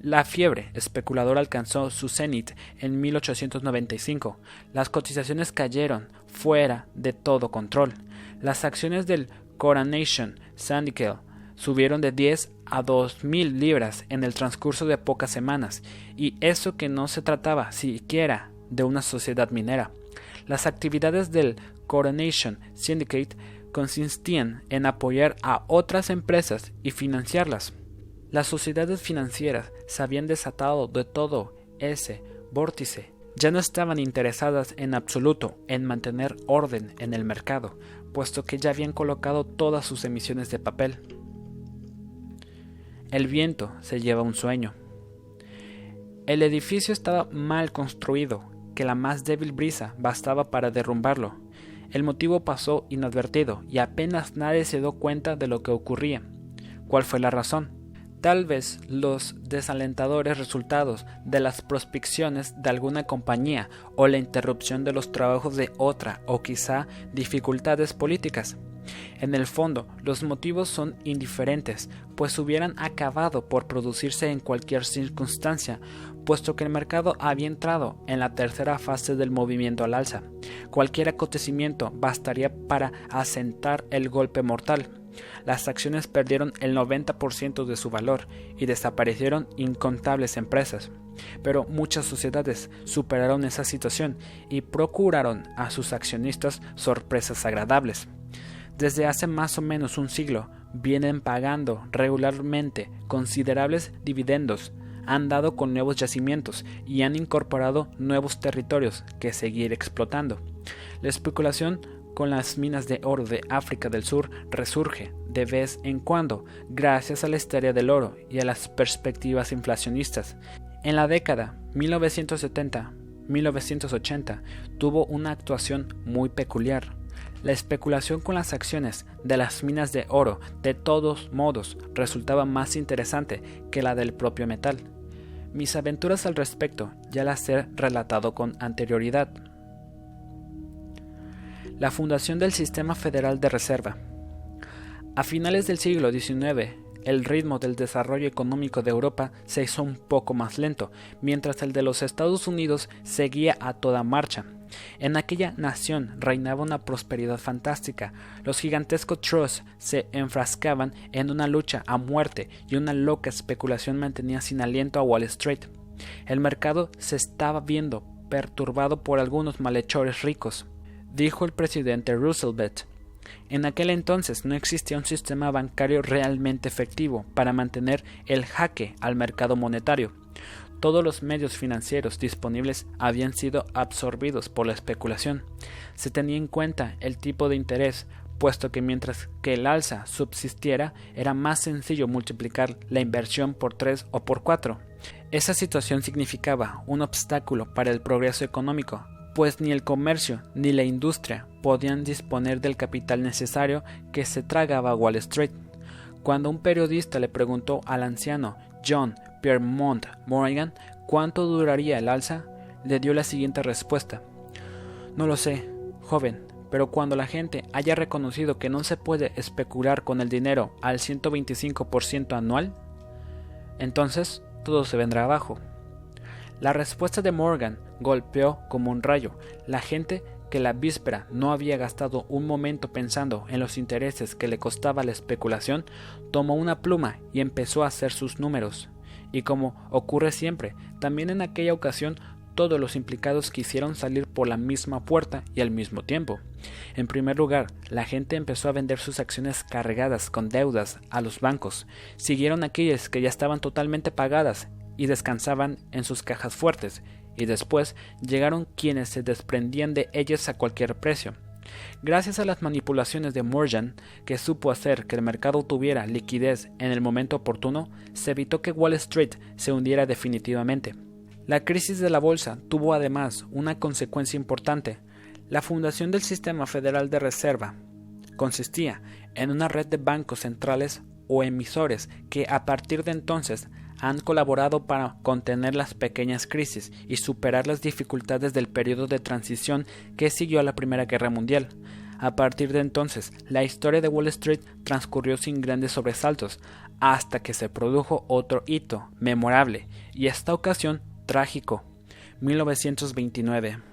La fiebre especuladora alcanzó su cenit en 1895. Las cotizaciones cayeron fuera de todo control. Las acciones del Coronation Syndicate subieron de 10 a 2 mil libras en el transcurso de pocas semanas, y eso que no se trataba siquiera de una sociedad minera. Las actividades del Coronation Syndicate consistían en apoyar a otras empresas y financiarlas. Las sociedades financieras se habían desatado de todo ese vórtice. Ya no estaban interesadas en absoluto en mantener orden en el mercado, puesto que ya habían colocado todas sus emisiones de papel. El viento se lleva un sueño. El edificio estaba mal construido, que la más débil brisa bastaba para derrumbarlo. El motivo pasó inadvertido y apenas nadie se dio cuenta de lo que ocurría. ¿Cuál fue la razón? Tal vez los desalentadores resultados de las prospecciones de alguna compañía o la interrupción de los trabajos de otra o quizá dificultades políticas. En el fondo, los motivos son indiferentes, pues hubieran acabado por producirse en cualquier circunstancia, puesto que el mercado había entrado en la tercera fase del movimiento al alza. Cualquier acontecimiento bastaría para asentar el golpe mortal. Las acciones perdieron el 90% de su valor y desaparecieron incontables empresas. Pero muchas sociedades superaron esa situación y procuraron a sus accionistas sorpresas agradables. Desde hace más o menos un siglo vienen pagando regularmente considerables dividendos, han dado con nuevos yacimientos y han incorporado nuevos territorios que seguir explotando. La especulación con las minas de oro de África del Sur resurge de vez en cuando gracias a la historia del oro y a las perspectivas inflacionistas. En la década 1970-1980 tuvo una actuación muy peculiar. La especulación con las acciones de las minas de oro de todos modos resultaba más interesante que la del propio metal. Mis aventuras al respecto ya las he relatado con anterioridad la fundación del Sistema Federal de Reserva. A finales del siglo XIX, el ritmo del desarrollo económico de Europa se hizo un poco más lento, mientras el de los Estados Unidos seguía a toda marcha. En aquella nación reinaba una prosperidad fantástica. Los gigantescos trusts se enfrascaban en una lucha a muerte y una loca especulación mantenía sin aliento a Wall Street. El mercado se estaba viendo perturbado por algunos malhechores ricos, dijo el presidente Roosevelt. En aquel entonces no existía un sistema bancario realmente efectivo para mantener el jaque al mercado monetario. Todos los medios financieros disponibles habían sido absorbidos por la especulación. Se tenía en cuenta el tipo de interés, puesto que mientras que el alza subsistiera, era más sencillo multiplicar la inversión por tres o por cuatro. Esa situación significaba un obstáculo para el progreso económico, pues ni el comercio ni la industria podían disponer del capital necesario que se tragaba Wall Street. Cuando un periodista le preguntó al anciano John Piermont Morgan cuánto duraría el alza, le dio la siguiente respuesta. No lo sé, joven, pero cuando la gente haya reconocido que no se puede especular con el dinero al 125% anual, entonces todo se vendrá abajo. La respuesta de Morgan golpeó como un rayo. La gente que la víspera no había gastado un momento pensando en los intereses que le costaba la especulación, tomó una pluma y empezó a hacer sus números y como ocurre siempre, también en aquella ocasión todos los implicados quisieron salir por la misma puerta y al mismo tiempo. En primer lugar, la gente empezó a vender sus acciones cargadas con deudas a los bancos, siguieron aquellas que ya estaban totalmente pagadas y descansaban en sus cajas fuertes, y después llegaron quienes se desprendían de ellas a cualquier precio. Gracias a las manipulaciones de Morgan, que supo hacer que el mercado tuviera liquidez en el momento oportuno, se evitó que Wall Street se hundiera definitivamente. La crisis de la bolsa tuvo además una consecuencia importante. La fundación del Sistema Federal de Reserva consistía en una red de bancos centrales o emisores que a partir de entonces han colaborado para contener las pequeñas crisis y superar las dificultades del periodo de transición que siguió a la Primera Guerra Mundial. A partir de entonces, la historia de Wall Street transcurrió sin grandes sobresaltos, hasta que se produjo otro hito memorable, y esta ocasión trágico. 1929.